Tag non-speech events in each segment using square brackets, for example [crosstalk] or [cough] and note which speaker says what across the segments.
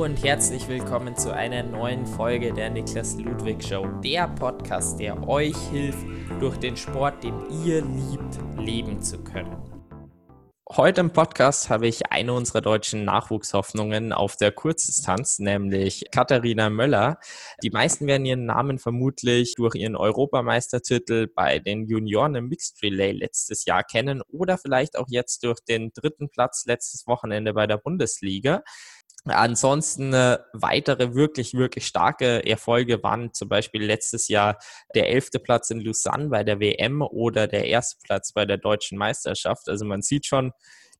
Speaker 1: Und herzlich willkommen zu einer neuen Folge der Niklas Ludwig Show, der Podcast, der euch hilft, durch den Sport, den ihr liebt, leben zu können. Heute im Podcast habe ich eine unserer deutschen Nachwuchshoffnungen auf der Kurzdistanz, nämlich Katharina Möller. Die meisten werden ihren Namen vermutlich durch ihren Europameistertitel bei den Junioren im Mixed Relay letztes Jahr kennen oder vielleicht auch jetzt durch den dritten Platz letztes Wochenende bei der Bundesliga. Ansonsten äh, weitere wirklich, wirklich starke Erfolge waren zum Beispiel letztes Jahr der elfte Platz in Lausanne bei der WM oder der erste Platz bei der deutschen Meisterschaft. Also man sieht schon,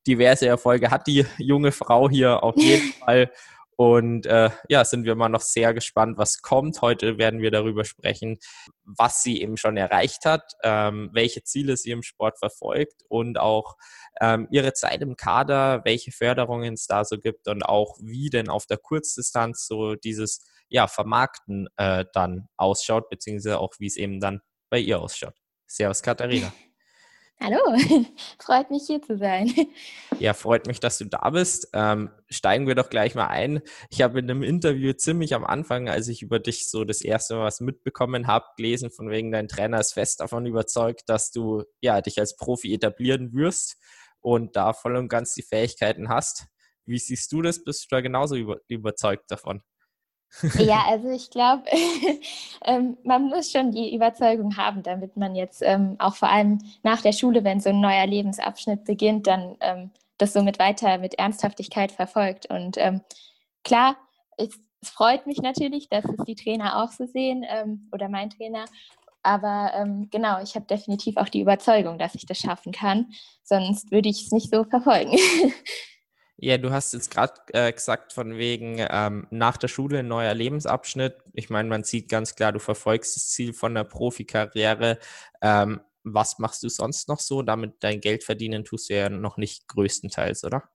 Speaker 1: diverse Erfolge hat die junge Frau hier auf jeden [laughs] Fall. Und äh, ja, sind wir mal noch sehr gespannt, was kommt. Heute werden wir darüber sprechen, was sie eben schon erreicht hat, ähm, welche Ziele sie im Sport verfolgt und auch ähm, ihre Zeit im Kader, welche Förderungen es da so gibt und auch wie denn auf der Kurzdistanz so dieses ja, Vermarkten äh, dann ausschaut, beziehungsweise auch wie es eben dann bei ihr ausschaut. Servus Katharina. [laughs]
Speaker 2: Hallo, [laughs] freut mich hier zu sein.
Speaker 1: Ja, freut mich, dass du da bist. Ähm, steigen wir doch gleich mal ein. Ich habe in einem Interview ziemlich am Anfang, als ich über dich so das erste Mal was mitbekommen habe, gelesen, von wegen dein Trainer ist fest davon überzeugt, dass du ja dich als Profi etablieren wirst und da voll und ganz die Fähigkeiten hast. Wie siehst du das? Bist du da genauso über, überzeugt davon?
Speaker 2: Ja, also ich glaube, [laughs] ähm, man muss schon die Überzeugung haben, damit man jetzt ähm, auch vor allem nach der Schule, wenn so ein neuer Lebensabschnitt beginnt, dann ähm, das somit weiter mit Ernsthaftigkeit verfolgt. Und ähm, klar, es, es, freut mich natürlich, dass es die Trainer auch so sehen ähm, oder mein Trainer. Aber ähm, genau, ich habe definitiv auch die Überzeugung, dass ich das schaffen kann. Sonst würde ich es nicht so verfolgen. [laughs]
Speaker 1: Ja, du hast jetzt gerade äh, gesagt, von wegen ähm, nach der Schule ein neuer Lebensabschnitt. Ich meine, man sieht ganz klar, du verfolgst das Ziel von der Profikarriere. Ähm, was machst du sonst noch so? Damit dein Geld verdienen tust du ja noch nicht größtenteils, oder?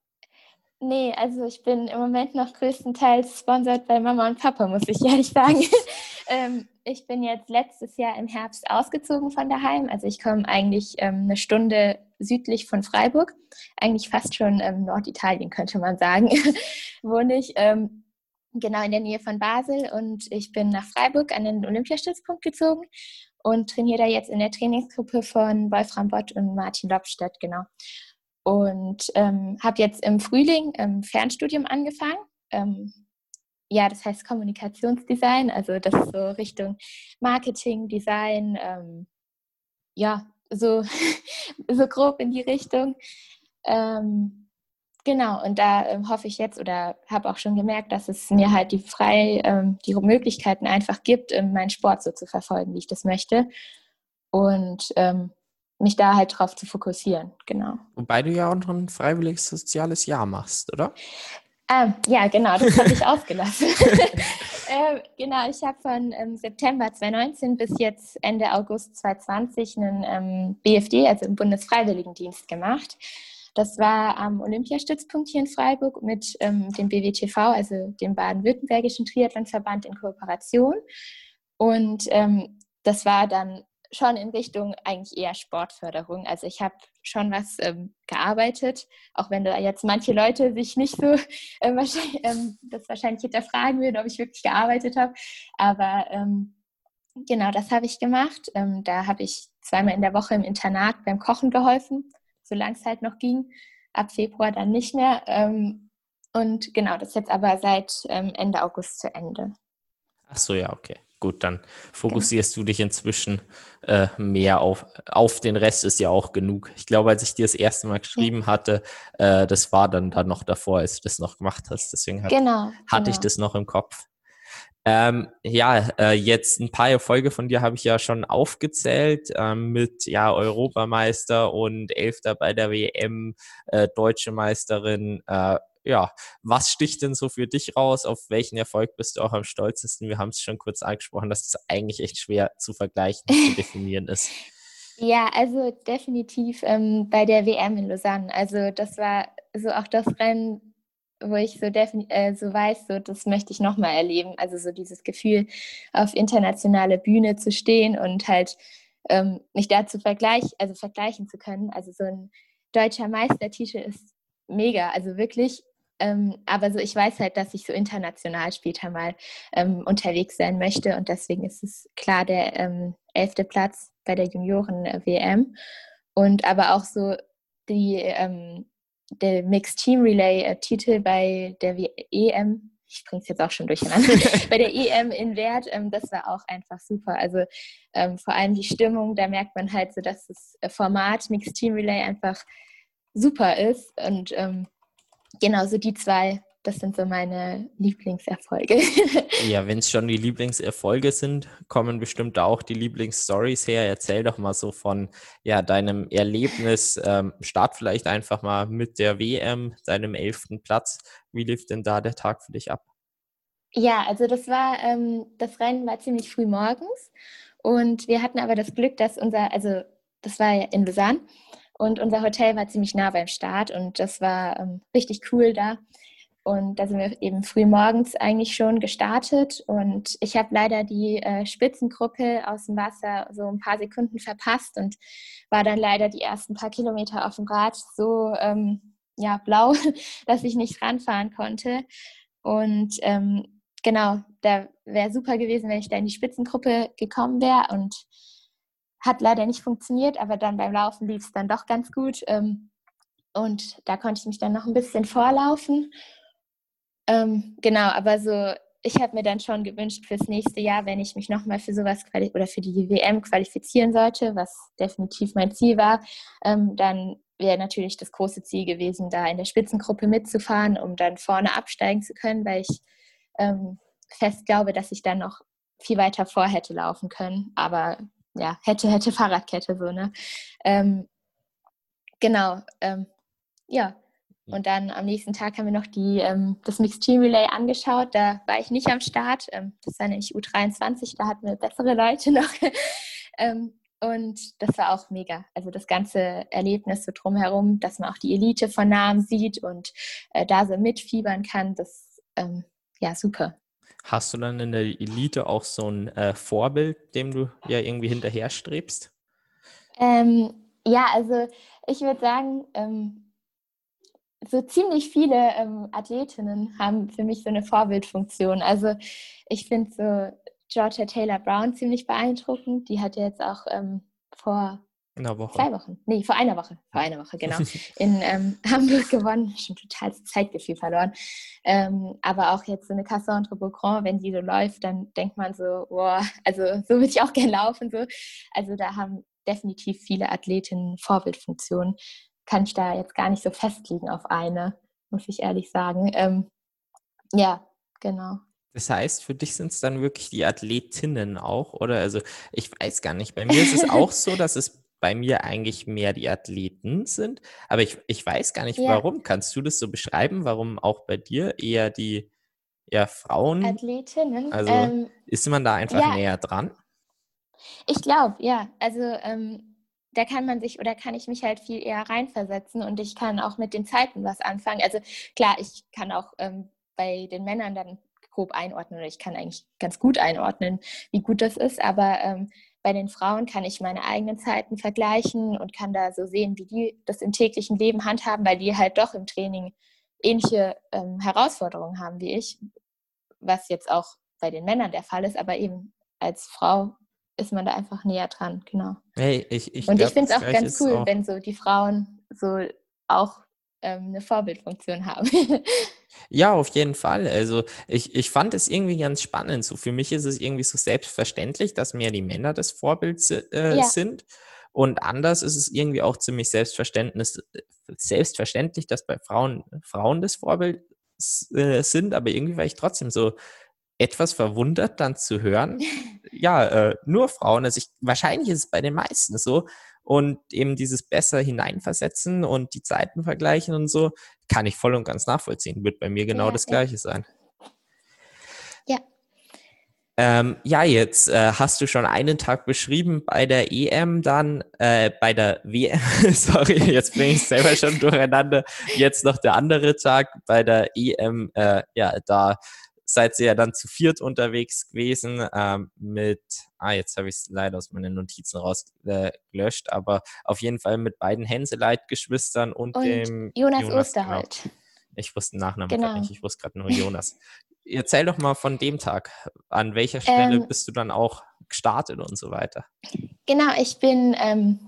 Speaker 2: Nee, also ich bin im Moment noch größtenteils sponsert bei Mama und Papa, muss ich ehrlich sagen. [laughs] ähm, ich bin jetzt letztes Jahr im Herbst ausgezogen von daheim. Also ich komme eigentlich ähm, eine Stunde südlich von Freiburg, eigentlich fast schon ähm, Norditalien könnte man sagen, [laughs] wohne ich. Ähm, genau in der Nähe von Basel und ich bin nach Freiburg an den Olympiastützpunkt gezogen und trainiere da jetzt in der Trainingsgruppe von Wolfram Bott und Martin Lobstedt, genau. Und ähm, habe jetzt im Frühling im Fernstudium angefangen. Ähm, ja, das heißt Kommunikationsdesign, also das ist so Richtung Marketing, Design, ähm, ja, so, [laughs] so grob in die Richtung. Ähm, genau, und da ähm, hoffe ich jetzt oder habe auch schon gemerkt, dass es mir halt die frei, ähm, die Möglichkeiten einfach gibt, ähm, meinen Sport so zu verfolgen, wie ich das möchte. Und ähm, mich da halt drauf zu fokussieren, genau.
Speaker 1: Wobei du ja auch noch ein freiwilliges soziales Jahr machst, oder?
Speaker 2: Ähm, ja, genau, das habe ich [laughs] ausgelassen. [laughs] äh, genau, ich habe von ähm, September 2019 bis jetzt Ende August 2020 einen ähm, BFD, also im Bundesfreiwilligendienst gemacht. Das war am Olympiastützpunkt hier in Freiburg mit ähm, dem BWTV, also dem Baden-Württembergischen Triathlonverband in Kooperation. Und ähm, das war dann schon in Richtung eigentlich eher Sportförderung. Also ich habe schon was ähm, gearbeitet, auch wenn da jetzt manche Leute sich nicht so [laughs] äh, wahrscheinlich, ähm, das wahrscheinlich hinterfragen würden, ob ich wirklich gearbeitet habe. Aber ähm, genau, das habe ich gemacht. Ähm, da habe ich zweimal in der Woche im Internat beim Kochen geholfen, solange es halt noch ging. Ab Februar dann nicht mehr. Ähm, und genau, das ist jetzt aber seit ähm, Ende August zu Ende.
Speaker 1: Ach so, ja, okay. Gut, dann fokussierst du dich inzwischen äh, mehr auf, auf den Rest ist ja auch genug. Ich glaube, als ich dir das erste Mal geschrieben ja. hatte, äh, das war dann, dann noch davor, als du das noch gemacht hast. Deswegen hat, genau, hatte genau. ich das noch im Kopf. Ähm, ja, äh, jetzt ein paar Erfolge von dir habe ich ja schon aufgezählt ähm, mit ja Europameister und Elfter bei der WM, äh, Deutsche Meisterin. Äh, ja, was sticht denn so für dich raus? Auf welchen Erfolg bist du auch am stolzesten? Wir haben es schon kurz angesprochen, dass das eigentlich echt schwer zu vergleichen, zu [laughs] definieren ist.
Speaker 2: Ja, also definitiv ähm, bei der WM in Lausanne. Also das war so auch das Rennen, wo ich so, äh, so weiß, so das möchte ich nochmal erleben. Also so dieses Gefühl, auf internationale Bühne zu stehen und halt ähm, mich dazu vergleichen, also vergleichen zu können. Also so ein deutscher Meistertitel ist mega. Also wirklich Ähm, aber so, ich weiß halt, dass ich so international später mal ähm, unterwegs sein möchte und deswegen ist es klar der ähm, elfte Platz bei der Junioren-WM. Und aber auch so die, ähm, der Mixed Team Relay-Titel äh, bei der EM, ich bringe es jetzt auch schon durcheinander, [laughs] bei der EM in Wert, ähm, das war auch einfach super. Also ähm, vor allem die Stimmung, da merkt man halt so, dass das Format Mixed Team Relay einfach super ist. Und ähm, genau so die zwei das sind so meine Lieblingserfolge. [laughs]
Speaker 1: ja, wenn es schon die Lieblingserfolge sind, kommen bestimmt auch die Lieblingsstories her. Erzähl doch mal so von ja, deinem Erlebnis. Ähm, start vielleicht einfach mal mit der WM, deinem elften Platz. Wie lief denn da der Tag für dich ab?
Speaker 2: Ja, also das war, ähm, das Rennen war ziemlich früh morgens und wir hatten aber das Glück, dass unser, also das war ja in Lausanne und unser Hotel war ziemlich nah beim Start und das war ähm, richtig cool da. Und da sind wir eben früh morgens eigentlich schon gestartet. Und ich habe leider die äh, Spitzengruppe aus dem Wasser so ein paar Sekunden verpasst und war dann leider die ersten paar Kilometer auf dem Rad so ähm, ja, blau, [laughs] dass ich nicht ranfahren konnte. Und ähm, genau, da wäre super gewesen, wenn ich da in die Spitzengruppe gekommen wäre. Und hat leider nicht funktioniert, aber dann beim Laufen lief es dann doch ganz gut. Ähm, und da konnte ich mich dann noch ein bisschen vorlaufen. Ähm, genau, aber so, ich habe mir dann schon gewünscht fürs nächste Jahr, wenn ich mich nochmal für sowas oder für die WM qualifizieren sollte, was definitiv mein Ziel war, ähm, dann wäre natürlich das große Ziel gewesen, da in der Spitzengruppe mitzufahren, um dann vorne absteigen zu können, weil ich ähm, fest glaube, dass ich dann noch viel weiter vor hätte laufen können. Aber ja, hätte, hätte Fahrradkette so, ne? Ähm, genau, ähm, ja. Und dann am nächsten Tag haben wir noch die, ähm, das Mixed Team Relay angeschaut. Da war ich nicht am Start. Ähm, das war nämlich U23, da hatten wir bessere Leute [laughs] noch. ähm, und das war auch mega. Also das ganze Erlebnis so drumherum, dass man auch die Elite von Namen sieht und äh, da so mitfiebern kann, das ähm, ja super.
Speaker 1: Hast du dann in der Elite auch so ein äh, Vorbild, dem du ja irgendwie hinterher strebst?
Speaker 2: Ähm, ja, also ich würde sagen, ähm, so ziemlich viele ähm, Athletinnen haben für mich so eine Vorbildfunktion. Also ich finde so Georgia Taylor Brown ziemlich beeindruckend. Die hat ja jetzt auch ähm, vor zwei Wochen, nee, vor einer Woche, vor einer Woche, genau, [laughs] in ähm, Hamburg gewonnen. Schon total Zeitgefühl verloren. Ähm, aber auch jetzt so eine Cassandre Beaugrand, wenn die so läuft, dann denkt man so, boah, also so würde ich auch [laughs] gerne laufen. So. Also da haben definitiv viele Athletinnen Vorbildfunktionen kann ich da jetzt gar nicht so festlegen auf eine, muss ich ehrlich sagen. Ähm, ja, genau.
Speaker 1: Das heißt, für dich sind es dann wirklich die Athletinnen auch, oder? Also ich weiß gar nicht. Bei mir ist es [laughs] auch so, dass es bei mir eigentlich mehr die Athleten sind, aber ich, ich weiß gar nicht, ja. warum. Kannst du das so beschreiben, warum auch bei dir eher die ja, Frauen?
Speaker 2: Athletinnen.
Speaker 1: Also ähm, ist man da einfach ja. näher dran?
Speaker 2: Ich glaube, ja. Also ähm, da kann man sich oder kann ich mich halt viel eher reinversetzen und ich kann auch mit den Zeiten was anfangen. Also klar, ich kann auch ähm, bei den Männern dann grob einordnen oder ich kann eigentlich ganz gut einordnen, wie gut das ist, aber ähm, bei den Frauen kann ich meine eigenen Zeiten vergleichen und kann da so sehen, wie die das im täglichen Leben handhaben, weil die halt doch im Training ähnliche ähm, Herausforderungen haben wie ich, was jetzt auch bei den Männern der Fall ist, aber eben als Frau ist man da einfach näher dran, genau.
Speaker 1: Hey, ich, ich
Speaker 2: und ich finde es auch ganz cool, auch wenn so die Frauen so auch ähm, eine Vorbildfunktion haben. [laughs]
Speaker 1: ja, auf jeden Fall. Also ich, ich fand es irgendwie ganz spannend. So für mich ist es irgendwie so selbstverständlich, dass mehr die Männer das Vorbild äh, ja. sind. Und anders ist es irgendwie auch ziemlich selbstverständlich, selbstverständlich dass bei Frauen Frauen das Vorbild äh, sind, aber irgendwie war ich trotzdem so etwas verwundert dann zu hören, [laughs] ja, äh, nur Frauen, also ich, wahrscheinlich ist es bei den meisten so und eben dieses besser hineinversetzen und die Zeiten vergleichen und so, kann ich voll und ganz nachvollziehen, wird bei mir genau ja, das Gleiche ja. sein.
Speaker 2: Ja.
Speaker 1: Ähm, ja, jetzt äh, hast du schon einen Tag beschrieben bei der EM, dann äh, bei der WM, [laughs] sorry, jetzt bin ich selber schon durcheinander. Jetzt noch der andere Tag bei der EM, äh, ja, da seid ihr ja dann zu viert unterwegs gewesen ähm, mit, ah, jetzt habe ich es leider aus meinen Notizen rausgelöscht, äh, aber auf jeden Fall mit beiden Hänseleit-Geschwistern und, und, dem
Speaker 2: Jonas, Jonas Osterholt.
Speaker 1: Genau. Ich wusste den Nachnamen
Speaker 2: Genau.
Speaker 1: nicht, ich wusste gerade nur Jonas. Erzähl doch mal von dem Tag. An welcher Stelle
Speaker 2: Ähm,
Speaker 1: bist du dann auch gestartet und so weiter?
Speaker 2: Genau, ich bin ähm,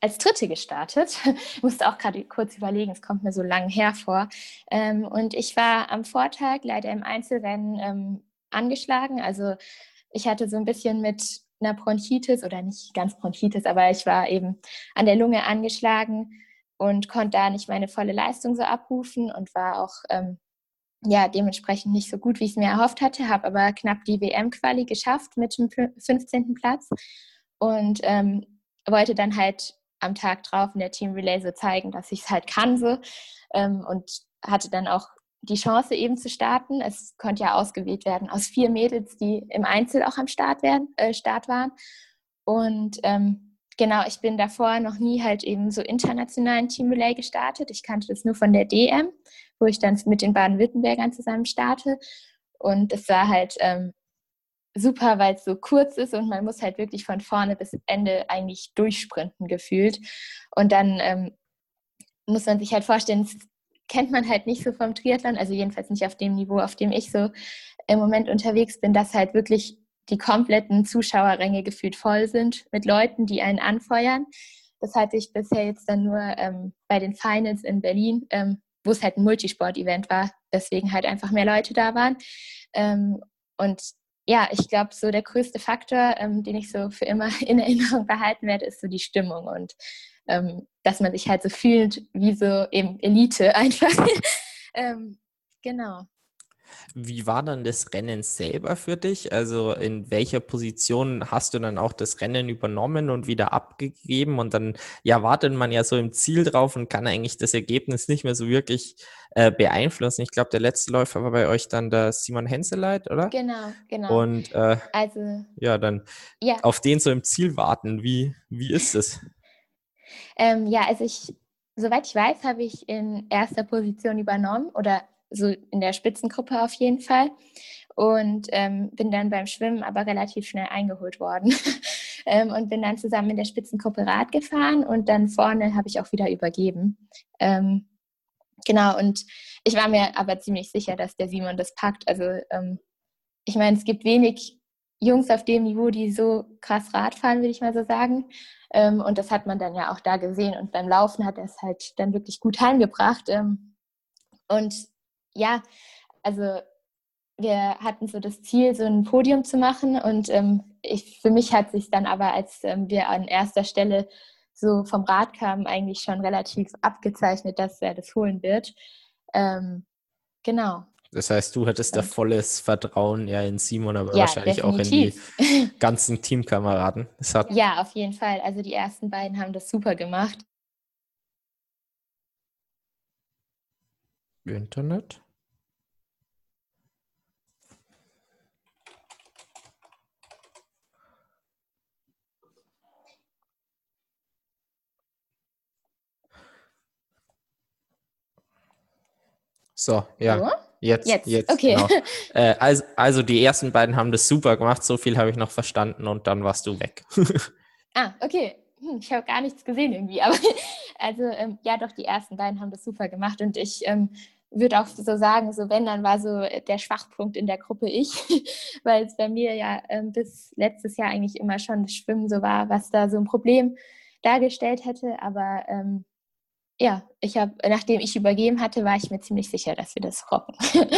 Speaker 2: als Dritte gestartet. [laughs] Musste auch gerade kurz überlegen, es kommt mir so lang hervor. Ähm, und ich war am Vortag leider im Einzelrennen ähm, angeschlagen. Also ich hatte so ein bisschen mit einer Bronchitis oder nicht ganz Bronchitis, aber ich war eben an der Lunge angeschlagen und konnte da nicht meine volle Leistung so abrufen und war auch ähm, ja dementsprechend nicht so gut, wie ich es mir erhofft hatte, habe aber knapp die WM-Quali geschafft mit dem 15. Platz und ähm, wollte dann halt am Tag drauf in der Team Relay so zeigen, dass ich es halt kann so ähm, und hatte dann auch die Chance eben zu starten. Es konnte ja ausgewählt werden aus vier Mädels, die im Einzel auch am Start, werden, äh, Start waren. Und ähm, genau, ich bin davor noch nie halt eben so internationalen Team Relay gestartet. Ich kannte das nur von der DM, wo ich dann mit den Baden-Württembergern zusammen starte. Und es war halt ähm, super, weil es so kurz ist und man muss halt wirklich von vorne bis Ende eigentlich durchsprinten gefühlt. Und dann ähm, muss man sich halt vorstellen, das kennt man halt nicht so vom Triathlon, also jedenfalls nicht auf dem Niveau, auf dem ich so im Moment unterwegs bin, dass halt wirklich die kompletten Zuschauerränge gefühlt voll sind mit Leuten, die einen anfeuern. Das hatte ich bisher jetzt dann nur ähm, bei den Finals in Berlin, ähm, wo es halt ein Multisport-Event war, deswegen halt einfach mehr Leute da waren. Ähm, und ja, ich glaube, so der größte Faktor, ähm, den ich so für immer [laughs] in Erinnerung behalten werde, ist so die Stimmung und ähm, dass man sich halt so fühlt wie so eben Elite [laughs] einfach. ähm, genau.
Speaker 1: Wie war dann das Rennen selber für dich? Also in welcher Position hast du dann auch das Rennen übernommen und wieder abgegeben? Und dann ja wartet man ja so im Ziel drauf und kann eigentlich das Ergebnis nicht mehr so wirklich äh, beeinflussen. Ich glaube, der letzte Läufer war bei euch dann der Simon Henseleit, oder?
Speaker 2: Genau, genau.
Speaker 1: Und äh,
Speaker 2: also
Speaker 1: ja, dann
Speaker 2: ja,
Speaker 1: auf den so im Ziel warten. Wie, wie ist es?
Speaker 2: ähm, ja, also ich, soweit ich weiß, habe ich in erster Position übernommen oder so in der Spitzengruppe auf jeden Fall. Und ähm, bin dann beim Schwimmen aber relativ schnell eingeholt worden. [laughs] ähm, und bin dann zusammen in der Spitzengruppe Rad gefahren und dann vorne habe ich auch wieder übergeben. Ähm, genau, und ich war mir aber ziemlich sicher, dass der Simon das packt. Also ähm, ich meine, es gibt wenig Jungs auf dem Niveau, die so krass Rad fahren, würde ich mal so sagen. Ähm, und das hat man dann ja auch da gesehen. Und beim Laufen hat er es halt dann wirklich gut heimgebracht. Ähm, und ja, also wir hatten so das Ziel, so ein Podium zu machen. Und ähm, ich, für mich hat sich dann aber, als ähm, wir an erster Stelle so vom Rad kamen, eigentlich schon relativ abgezeichnet, dass er das holen wird. Ähm, genau.
Speaker 1: Das heißt, du hattest da
Speaker 2: Und-
Speaker 1: volles Vertrauen ja in Simon, aber
Speaker 2: Ja,
Speaker 1: wahrscheinlich auch in die
Speaker 2: definitiv. [laughs]
Speaker 1: ganzen Teamkameraden.
Speaker 2: Ja, auf jeden Fall. Also die ersten beiden haben das super gemacht.
Speaker 1: Internet. So, ja,
Speaker 2: So?
Speaker 1: jetzt,
Speaker 2: Jetzt,
Speaker 1: jetzt,
Speaker 2: okay.
Speaker 1: genau. [laughs] Äh, also, also die ersten beiden haben das super gemacht, so viel habe ich noch verstanden und dann warst du weg. [laughs]
Speaker 2: Ah, okay. Hm, ich habe gar nichts gesehen irgendwie. [laughs] Aber also ähm, ja, doch, die ersten beiden haben das super gemacht. Und ich ähm, würde auch so sagen, so wenn, dann war so der Schwachpunkt in der Gruppe ich, weil es bei mir ja ähm, bis letztes Jahr eigentlich immer schon das Schwimmen so war, was da so ein Problem dargestellt hätte. Aber ähm, ja, ich habe, nachdem ich übergeben hatte, war ich mir ziemlich sicher, dass wir das rocken. [laughs]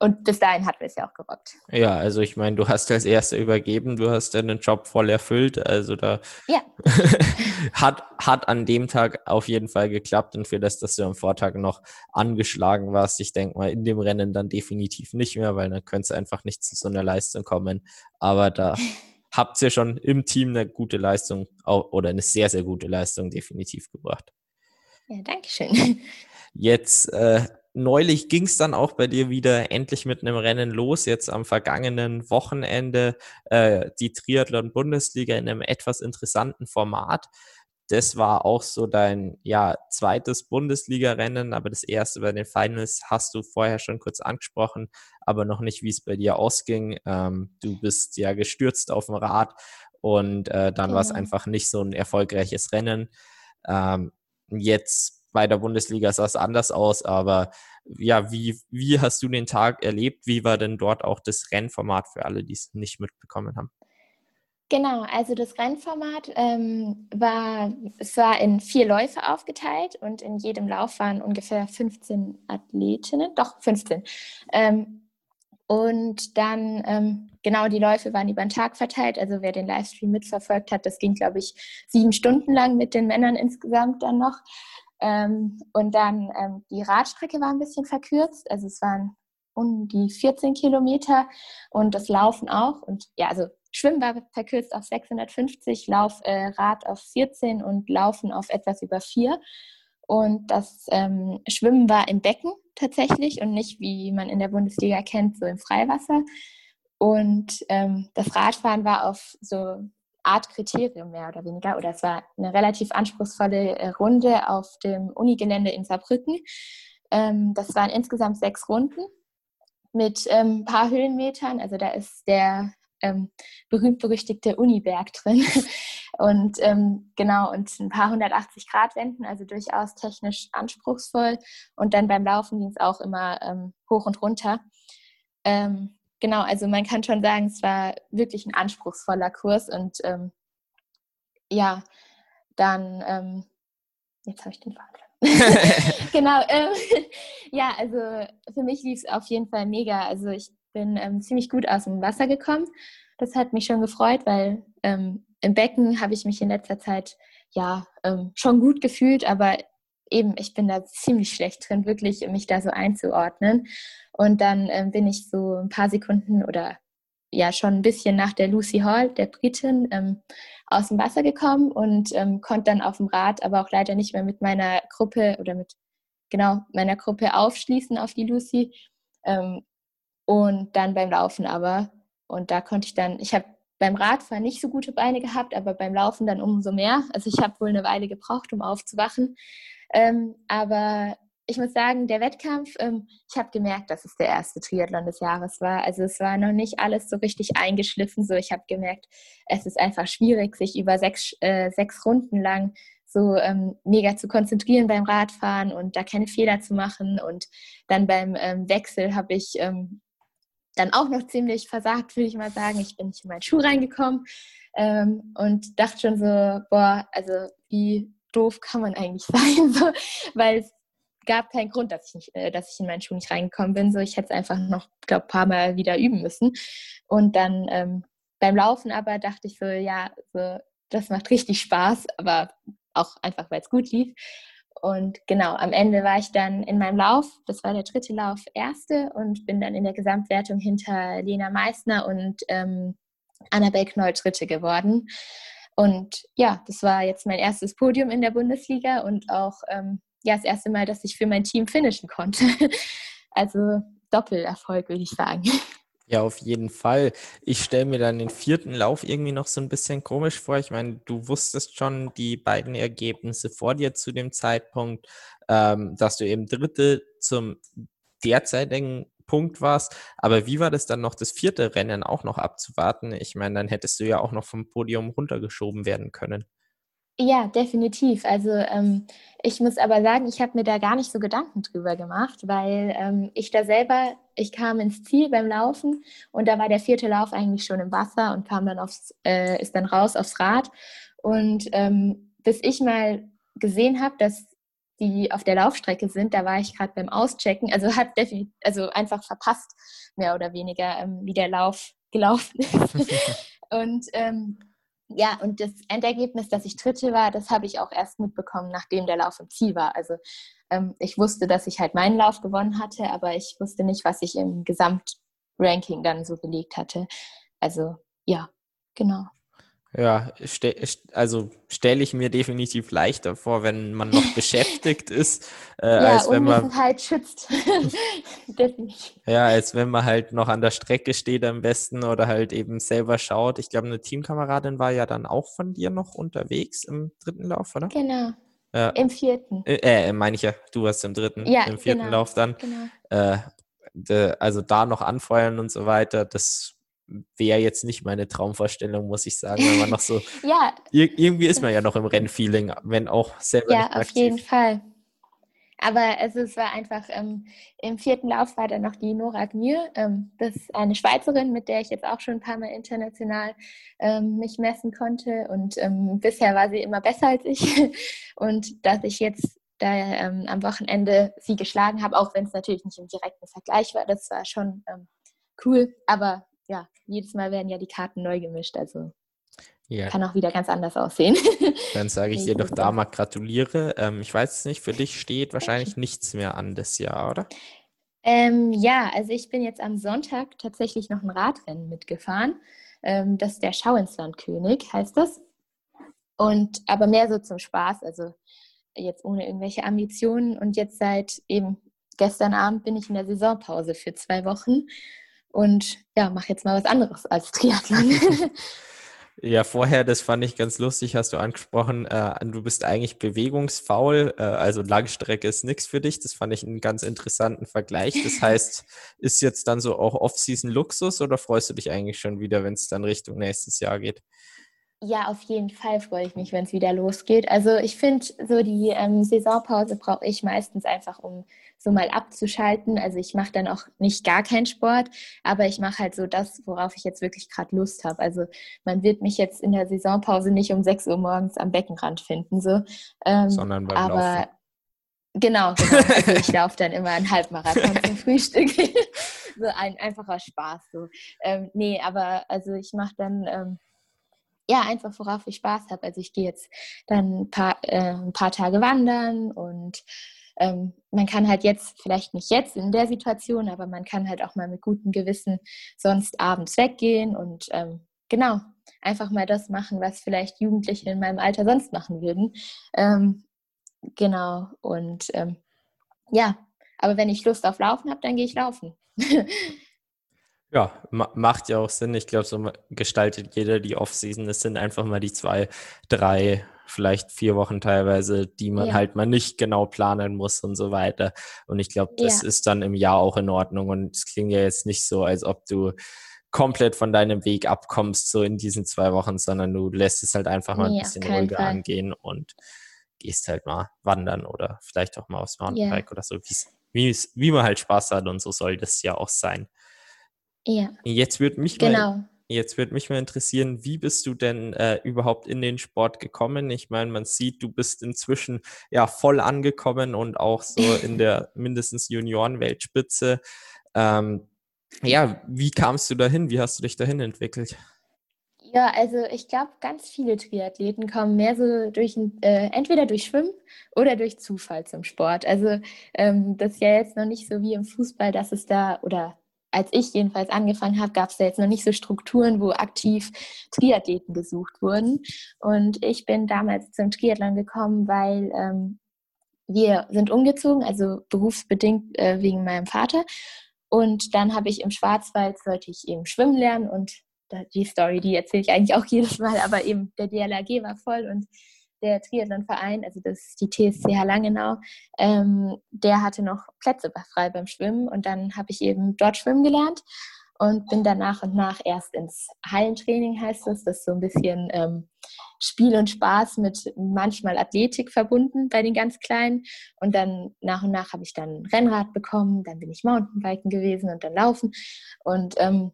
Speaker 2: Und bis dahin hatten wir es ja auch gerockt.
Speaker 1: Ja, also ich meine, du hast als Erster übergeben, du hast deinen Job voll erfüllt. Also da
Speaker 2: Ja. [laughs]
Speaker 1: hat, hat an dem Tag auf jeden Fall geklappt und für das, dass du am Vortag noch angeschlagen warst, ich denke mal, in dem Rennen dann definitiv nicht mehr, weil dann könnte es einfach nicht zu so einer Leistung kommen. Aber da [laughs] habt ihr schon im Team eine gute Leistung oder eine sehr, sehr gute Leistung definitiv gebracht.
Speaker 2: Ja, danke schön. [laughs]
Speaker 1: Jetzt äh, neulich ging es dann auch bei dir wieder endlich mit einem Rennen los. Jetzt am vergangenen Wochenende äh, die Triathlon-Bundesliga in einem etwas interessanten Format. Das war auch so dein ja, zweites Bundesliga-Rennen, aber das erste bei den Finals hast du vorher schon kurz angesprochen, aber noch nicht, wie es bei dir ausging. Ähm, du bist ja gestürzt auf dem Rad und äh, dann war es
Speaker 2: Genau.
Speaker 1: einfach nicht so ein erfolgreiches Rennen. Ähm, jetzt bei der Bundesliga sah es anders aus, aber ja, wie, wie hast du den Tag erlebt? Wie war denn dort auch das Rennformat für alle, die es nicht mitbekommen haben?
Speaker 2: Genau, also das Rennformat ähm, war, es war in vier Läufe aufgeteilt und in jedem Lauf waren ungefähr 15 Athletinnen, doch 15. Ähm, und dann, ähm, genau, die Läufe waren über den Tag verteilt. Also wer den Livestream mitverfolgt hat, das ging, glaube ich, sieben Stunden lang mit den Männern insgesamt dann noch. Ähm, und dann ähm, die Radstrecke war ein bisschen verkürzt. Also es waren um die 14 Kilometer und das Laufen auch. Und ja, also Schwimmen war verkürzt auf 650, Lauf, äh, Rad auf 14 und Laufen auf etwas über 4. Und das ähm, Schwimmen war im Becken tatsächlich und nicht, wie man in der Bundesliga kennt, so im Freiwasser. Und ähm, das Radfahren war auf so Art Kriterium mehr oder weniger. Oder es war eine relativ anspruchsvolle äh, Runde auf dem Unigelände in Saarbrücken. Ähm, das waren insgesamt sechs Runden mit ein ähm, paar Höhenmetern. Also da ist der ähm, berühmt-berüchtigte Uniberg drin. [laughs] und ähm, genau, und ein paar 180 Grad Wänden, also durchaus technisch anspruchsvoll. Und dann beim Laufen ging es auch immer ähm, hoch und runter. Ähm, genau, also man kann schon sagen, es war wirklich ein anspruchsvoller Kurs und ähm, ja, dann, ähm, jetzt habe ich den Faden [laughs] [laughs] genau. Ähm, ja, also für mich lief es auf jeden Fall mega. Also ich bin ähm, ziemlich gut aus dem Wasser gekommen. Das hat mich schon gefreut, weil ähm, im Becken habe ich mich in letzter Zeit ja ähm, schon gut gefühlt, aber eben ich bin da ziemlich schlecht drin, wirklich mich da so einzuordnen. Und dann ähm, bin ich so ein paar Sekunden oder ja schon ein bisschen nach der Lucy Hall, der Britin, ähm, aus dem Wasser gekommen und ähm, konnte dann auf dem Rad, aber auch leider nicht mehr mit meiner Gruppe oder mit genau meiner Gruppe aufschließen auf die Lucy. Ähm, und dann beim Laufen aber. Und da konnte ich dann, ich habe beim Radfahren nicht so gute Beine gehabt, aber beim Laufen dann umso mehr. Also ich habe wohl eine Weile gebraucht, um aufzuwachen. Ähm, aber ich muss sagen, der Wettkampf, ähm, ich habe gemerkt, dass es der erste Triathlon des Jahres war. Also es war noch nicht alles so richtig eingeschliffen. So, ich habe gemerkt, es ist einfach schwierig, sich über sechs, äh, sechs Runden lang so ähm, mega zu konzentrieren beim Radfahren und da keine Fehler zu machen. Und dann beim ähm, Wechsel habe ich ähm, dann auch noch ziemlich versagt, würde ich mal sagen. Ich bin nicht in meinen Schuh reingekommen ähm, und dachte schon so, boah, also wie doof kann man eigentlich [laughs] sein, so, weil es gab keinen Grund, dass ich, nicht, äh, dass ich in meinen Schuh nicht reingekommen bin. So, ich hätte es einfach noch, glaube ein paar Mal wieder üben müssen. Und dann ähm, beim Laufen aber dachte ich so, ja, so, das macht richtig Spaß, aber auch einfach, weil es gut lief. Und genau, am Ende war ich dann in meinem Lauf, das war der dritte Lauf, erste und bin dann in der Gesamtwertung hinter Lena Meissner und ähm, Annabel Knoll dritte geworden. Und ja, das war jetzt mein erstes Podium in der Bundesliga und auch ähm, ja, das erste Mal, dass ich für mein Team finishen konnte. [laughs] Also Doppelerfolg, würde ich sagen.
Speaker 1: Ja, auf jeden Fall. Ich stelle mir dann den vierten Lauf irgendwie noch so ein bisschen komisch vor. Ich meine, du wusstest schon die beiden Ergebnisse vor dir zu dem Zeitpunkt, ähm, dass du eben Dritte zum derzeitigen Punkt warst. Aber wie war das dann noch, das vierte Rennen auch noch abzuwarten? Ich meine, dann hättest du ja auch noch vom Podium runtergeschoben werden können.
Speaker 2: Ja, definitiv. Also ähm, ich muss aber sagen, ich habe mir da gar nicht so Gedanken drüber gemacht, weil ähm, ich da selber, ich kam ins Ziel beim Laufen und da war der vierte Lauf eigentlich schon im Wasser und kam dann aufs, äh, ist dann raus aufs Rad. Und ähm, bis ich mal gesehen habe, dass die auf der Laufstrecke sind, da war ich gerade beim Auschecken, also hat definitiv, also einfach verpasst, mehr oder weniger, ähm, wie der Lauf gelaufen ist. [laughs] und ähm, ja, und das Endergebnis, dass ich Dritte war, das habe ich auch erst mitbekommen, nachdem der Lauf im Ziel war. Also ähm, ich wusste, dass ich halt meinen Lauf gewonnen hatte, aber ich wusste nicht, was ich im Gesamtranking dann so belegt hatte. Also ja, genau.
Speaker 1: Ja, ste also stelle ich mir definitiv leichter vor, wenn man noch [laughs] beschäftigt ist,
Speaker 2: äh, ja, als wenn man halt schützt. [laughs]
Speaker 1: definitiv. Ja, als wenn man halt noch an der Strecke steht am besten oder halt eben selber schaut. Ich glaube, eine Teamkameradin war ja dann auch von dir noch unterwegs im dritten Lauf, oder?
Speaker 2: Genau. Ja. Im vierten.
Speaker 1: Äh, äh, meine ich ja, du warst im dritten, ja, im vierten genau. Lauf dann. Genau. Äh, de, also da noch anfeuern und so weiter, das wäre jetzt nicht meine Traumvorstellung, muss ich sagen, wenn man noch so. [laughs]
Speaker 2: ja.
Speaker 1: irgendwie ist man ja noch im Rennfeeling, wenn auch selber.
Speaker 2: Ja, auf jeden Fall. aber also es war einfach, ähm, im vierten Lauf war dann noch die Nora Gmür. Ähm, das ist eine Schweizerin, mit der ich jetzt auch schon ein paar Mal international ähm, mich messen konnte. Und ähm, bisher war sie immer besser als ich. [laughs] Und dass ich jetzt da ähm, am Wochenende sie geschlagen habe, auch wenn es natürlich nicht im direkten Vergleich war, das war schon ähm, cool. Aber ja, jedes Mal werden ja die Karten neu gemischt. Also ja. Kann auch wieder ganz anders aussehen. [laughs]
Speaker 1: Dann sage ich dir doch da mal gratuliere. Ähm, ich weiß es nicht, für dich steht wahrscheinlich nichts mehr an das Jahr, oder?
Speaker 2: Ähm, ja, also ich bin jetzt am Sonntag tatsächlich noch ein Radrennen mitgefahren. Ähm, das ist der Schau ins Land König, heißt das. Und aber mehr so zum Spaß, also jetzt ohne irgendwelche Ambitionen. Und jetzt seit eben gestern Abend bin ich in der Saisonpause für zwei Wochen und ja, mache jetzt mal was anderes als Triathlon. [laughs]
Speaker 1: Ja, vorher, das fand ich ganz lustig, hast du angesprochen, äh, du bist eigentlich bewegungsfaul, äh, also Langstrecke ist nichts für dich. Das fand ich einen ganz interessanten Vergleich. Das [laughs] heißt, ist jetzt dann so auch Off-Season Luxus oder freust du dich eigentlich schon wieder, wenn es dann Richtung nächstes Jahr geht?
Speaker 2: Ja, auf jeden Fall freue ich mich, wenn es wieder losgeht. Also ich finde, so die ähm, Saisonpause brauche ich meistens einfach, um so mal abzuschalten. Also ich mache dann auch nicht gar keinen Sport, aber ich mache halt so das, worauf ich jetzt wirklich gerade Lust habe. Also man wird mich jetzt in der Saisonpause nicht um 6 Uhr morgens am Beckenrand finden, so.
Speaker 1: Ähm, Sondern beim aber, Laufen.
Speaker 2: Genau, genau. Also ich [laughs] laufe dann immer einen Halbmarathon zum Frühstück. [laughs] so ein einfacher Spaß. So. Ähm, nee, aber also ich mache dann ähm, ja, einfach worauf ich Spaß habe. Also ich gehe jetzt dann ein paar, äh, ein paar Tage wandern und ähm, man kann halt jetzt, vielleicht nicht jetzt in der Situation, aber man kann halt auch mal mit gutem Gewissen sonst abends weggehen und ähm, genau, einfach mal das machen, was vielleicht Jugendliche in meinem Alter sonst machen würden. Ähm, genau, und ähm, ja, aber wenn ich Lust auf Laufen habe, dann gehe ich laufen. [laughs]
Speaker 1: Ja, ma macht ja auch Sinn. Ich glaube, so gestaltet jeder die Off-Season. Es sind einfach mal die zwei, drei, vielleicht vier Wochen teilweise, die man ja. halt mal nicht genau planen muss und so weiter. Und ich glaube, das ja. ist dann im Jahr auch in Ordnung. Und es klingt ja jetzt nicht so, als ob du komplett von deinem Weg abkommst, so in diesen zwei Wochen, sondern du lässt es halt einfach mal ein bisschen ruhiger Fall. angehen und gehst halt mal wandern oder vielleicht auch mal aufs Mountainbike oder so, wie, wie man halt Spaß hat und so soll das ja auch sein.
Speaker 2: Ja.
Speaker 1: Jetzt würde mich genau. mal Jetzt würde mich mal interessieren, wie bist du denn äh, überhaupt in den Sport gekommen? Ich meine, man sieht, du bist inzwischen ja voll angekommen und auch so in der [laughs] mindestens Junioren-Weltspitze. Ähm, ja, wie kamst du dahin? Wie hast du dich dahin entwickelt?
Speaker 2: Ja, also ich glaube, ganz viele Triathleten kommen mehr so durch äh, entweder durch Schwimmen oder durch Zufall zum Sport. Also ähm, das ist ja jetzt noch nicht so wie im Fußball, dass es da oder als ich jedenfalls angefangen habe, gab es da jetzt noch nicht so Strukturen, wo aktiv Triathleten gesucht wurden. Und ich bin damals zum Triathlon gekommen, weil ähm, wir sind umgezogen, also berufsbedingt äh, wegen meinem Vater. Und dann habe ich im Schwarzwald, sollte ich eben schwimmen lernen und die Story, die erzähle ich eigentlich auch [laughs] jedes Mal, aber eben der DLAG war voll und der Triathlonverein, also das ist die TSCH Langenau, ähm, der hatte noch Plätze frei beim Schwimmen und dann habe ich eben dort schwimmen gelernt und bin dann nach und nach erst ins Hallentraining, heißt es, das ist so ein bisschen ähm, Spiel und Spaß mit manchmal Athletik verbunden bei den ganz Kleinen und dann nach und nach habe ich dann Rennrad bekommen, dann bin ich Mountainbiken gewesen und dann Laufen und ähm,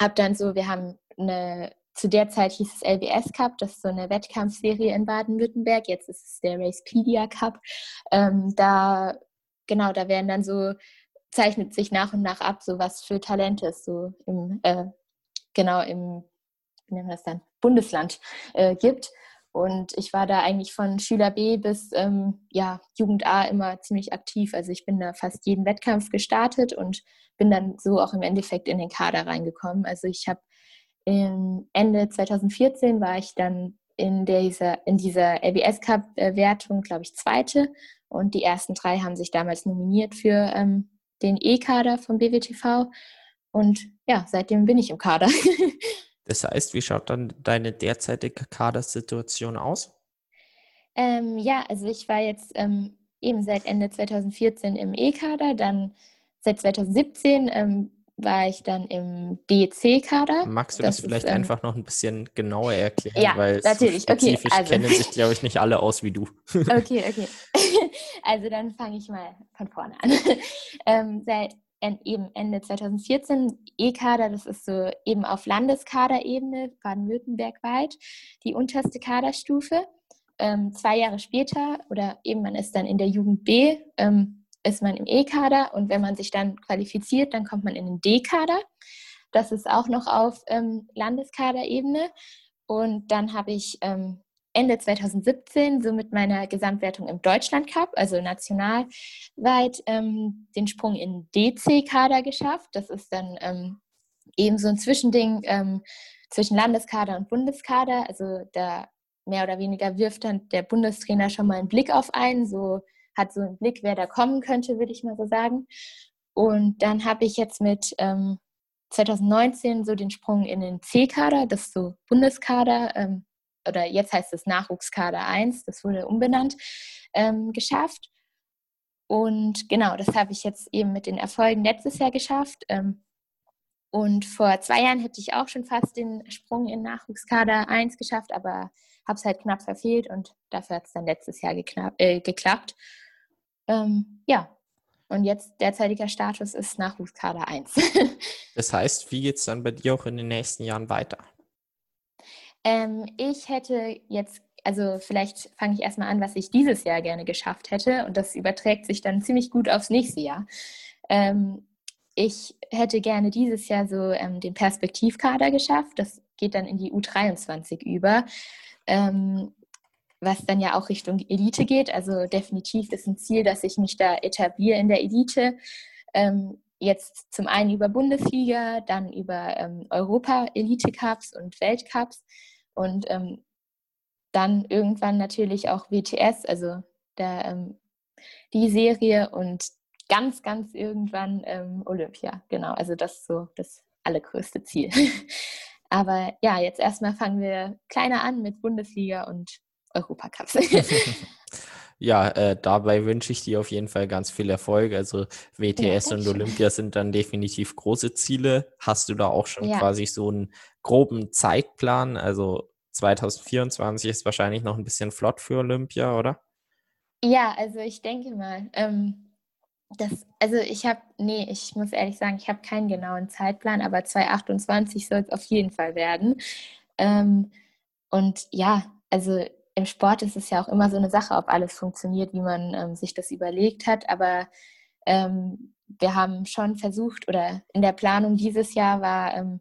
Speaker 2: habe dann so, wir haben eine zu der Zeit hieß es LBS Cup, das ist so eine Wettkampfserie in Baden-Württemberg. Jetzt ist es der Racepedia Cup. Ähm, da, genau, da werden dann so, zeichnet sich nach und nach ab, so was für Talente es so im, äh, genau, im, wie nennen wir das dann, Bundesland äh, gibt. Und ich war da eigentlich von Schüler B bis ähm, ja, Jugend A immer ziemlich aktiv. Also ich bin da fast jeden Wettkampf gestartet und bin dann so auch im Endeffekt in den Kader reingekommen. Also ich habe Ende 2014 war ich dann in dieser, in dieser LBS Cup-Wertung, glaube ich, zweite. Und die ersten drei haben sich damals nominiert für ähm, den E-Kader vom BWTV. Und ja, seitdem bin ich im Kader. [laughs]
Speaker 1: das heißt, wie schaut dann deine derzeitige Kadersituation aus?
Speaker 2: Ähm, ja, also ich war jetzt ähm, eben seit Ende 2014 im E-Kader, dann seit 2017 ähm, war ich dann im DEC-Kader.
Speaker 1: Magst du das, das vielleicht ist, ähm, einfach noch ein bisschen genauer erklären?
Speaker 2: Ja, weil natürlich.
Speaker 1: So okay, also. kennen sich, [laughs] glaube ich, nicht alle aus wie du.
Speaker 2: okay, [laughs] okay. [laughs] also dann fange ich mal von vorne an. ähm, seit eben Ende 2014 E-Kader, das ist so eben auf Landeskaderebene Baden-Württemberg weit die unterste Kaderstufe. Ähm, zwei Jahre später oder eben man ist dann in der Jugend B, ähm, ist man im E-Kader und wenn man sich dann qualifiziert, dann kommt man in den D-Kader. Das ist auch noch auf ähm, Landeskaderebene. Und dann habe ich ähm, Ende 2017 so mit meiner Gesamtwertung im Deutschland Cup, also nationalweit, ähm, den Sprung in DC-Kader geschafft. Das ist dann ähm, eben so ein Zwischending ähm, zwischen Landeskader und Bundeskader. Also da mehr oder weniger wirft dann der Bundestrainer schon mal einen Blick auf einen, so hat so einen Blick, wer da kommen könnte, würde ich mal so sagen. Und dann habe ich jetzt mit ähm, 2019 so den Sprung in den C-Kader, das ist so Bundeskader, ähm, oder jetzt heißt es Nachwuchskader 1, das wurde umbenannt, ähm, geschafft. Und genau, das habe ich jetzt eben mit den Erfolgen letztes Jahr geschafft. Ähm, und vor zwei Jahren hätte ich auch schon fast den Sprung in Nachwuchskader 1 geschafft, aber habe es halt knapp verfehlt und dafür hat es dann letztes Jahr äh, geklappt. Ähm, ja, und jetzt derzeitiger Status ist Nachwuchskader 1. [laughs]
Speaker 1: das heißt, wie geht es dann bei dir auch in den nächsten Jahren weiter?
Speaker 2: Ähm, ich hätte jetzt, also vielleicht fange ich erstmal an, was ich dieses Jahr gerne geschafft hätte und das überträgt sich dann ziemlich gut aufs nächste Jahr. Ähm, ich hätte gerne dieses Jahr so ähm, den Perspektivkader geschafft. Das geht dann in die U23 über. Ähm, was dann ja auch Richtung Elite geht. Also definitiv ist ein Ziel, dass ich mich da etabliere in der Elite. Ähm, jetzt zum einen über Bundesliga, dann über ähm, Europa-Elite-Cups und Weltcups und ähm, dann irgendwann natürlich auch WTS, also der, ähm, die Serie und ganz, ganz irgendwann ähm, Olympia. Genau, also das ist so das allergrößte Ziel. [laughs] Aber ja, jetzt erstmal fangen wir kleiner an mit Bundesliga und Europacups. [laughs] [laughs]
Speaker 1: ja, äh, dabei wünsche ich dir auf jeden Fall ganz viel Erfolg. Also WTS ja, und Olympia sind dann definitiv große Ziele. Hast du da auch schon ja. quasi so einen groben Zeitplan? Also 2024 ist wahrscheinlich noch ein bisschen flott für Olympia, oder?
Speaker 2: Ja, also ich denke mal. Ähm, das, also ich habe, nee, ich muss ehrlich sagen, ich habe keinen genauen Zeitplan, aber 2028 soll es auf jeden Fall werden. Ähm, und ja, also im Sport ist es ja auch immer so eine Sache, ob alles funktioniert, wie man ähm, sich das überlegt hat. Aber ähm, wir haben schon versucht, oder in der Planung dieses Jahr war ähm,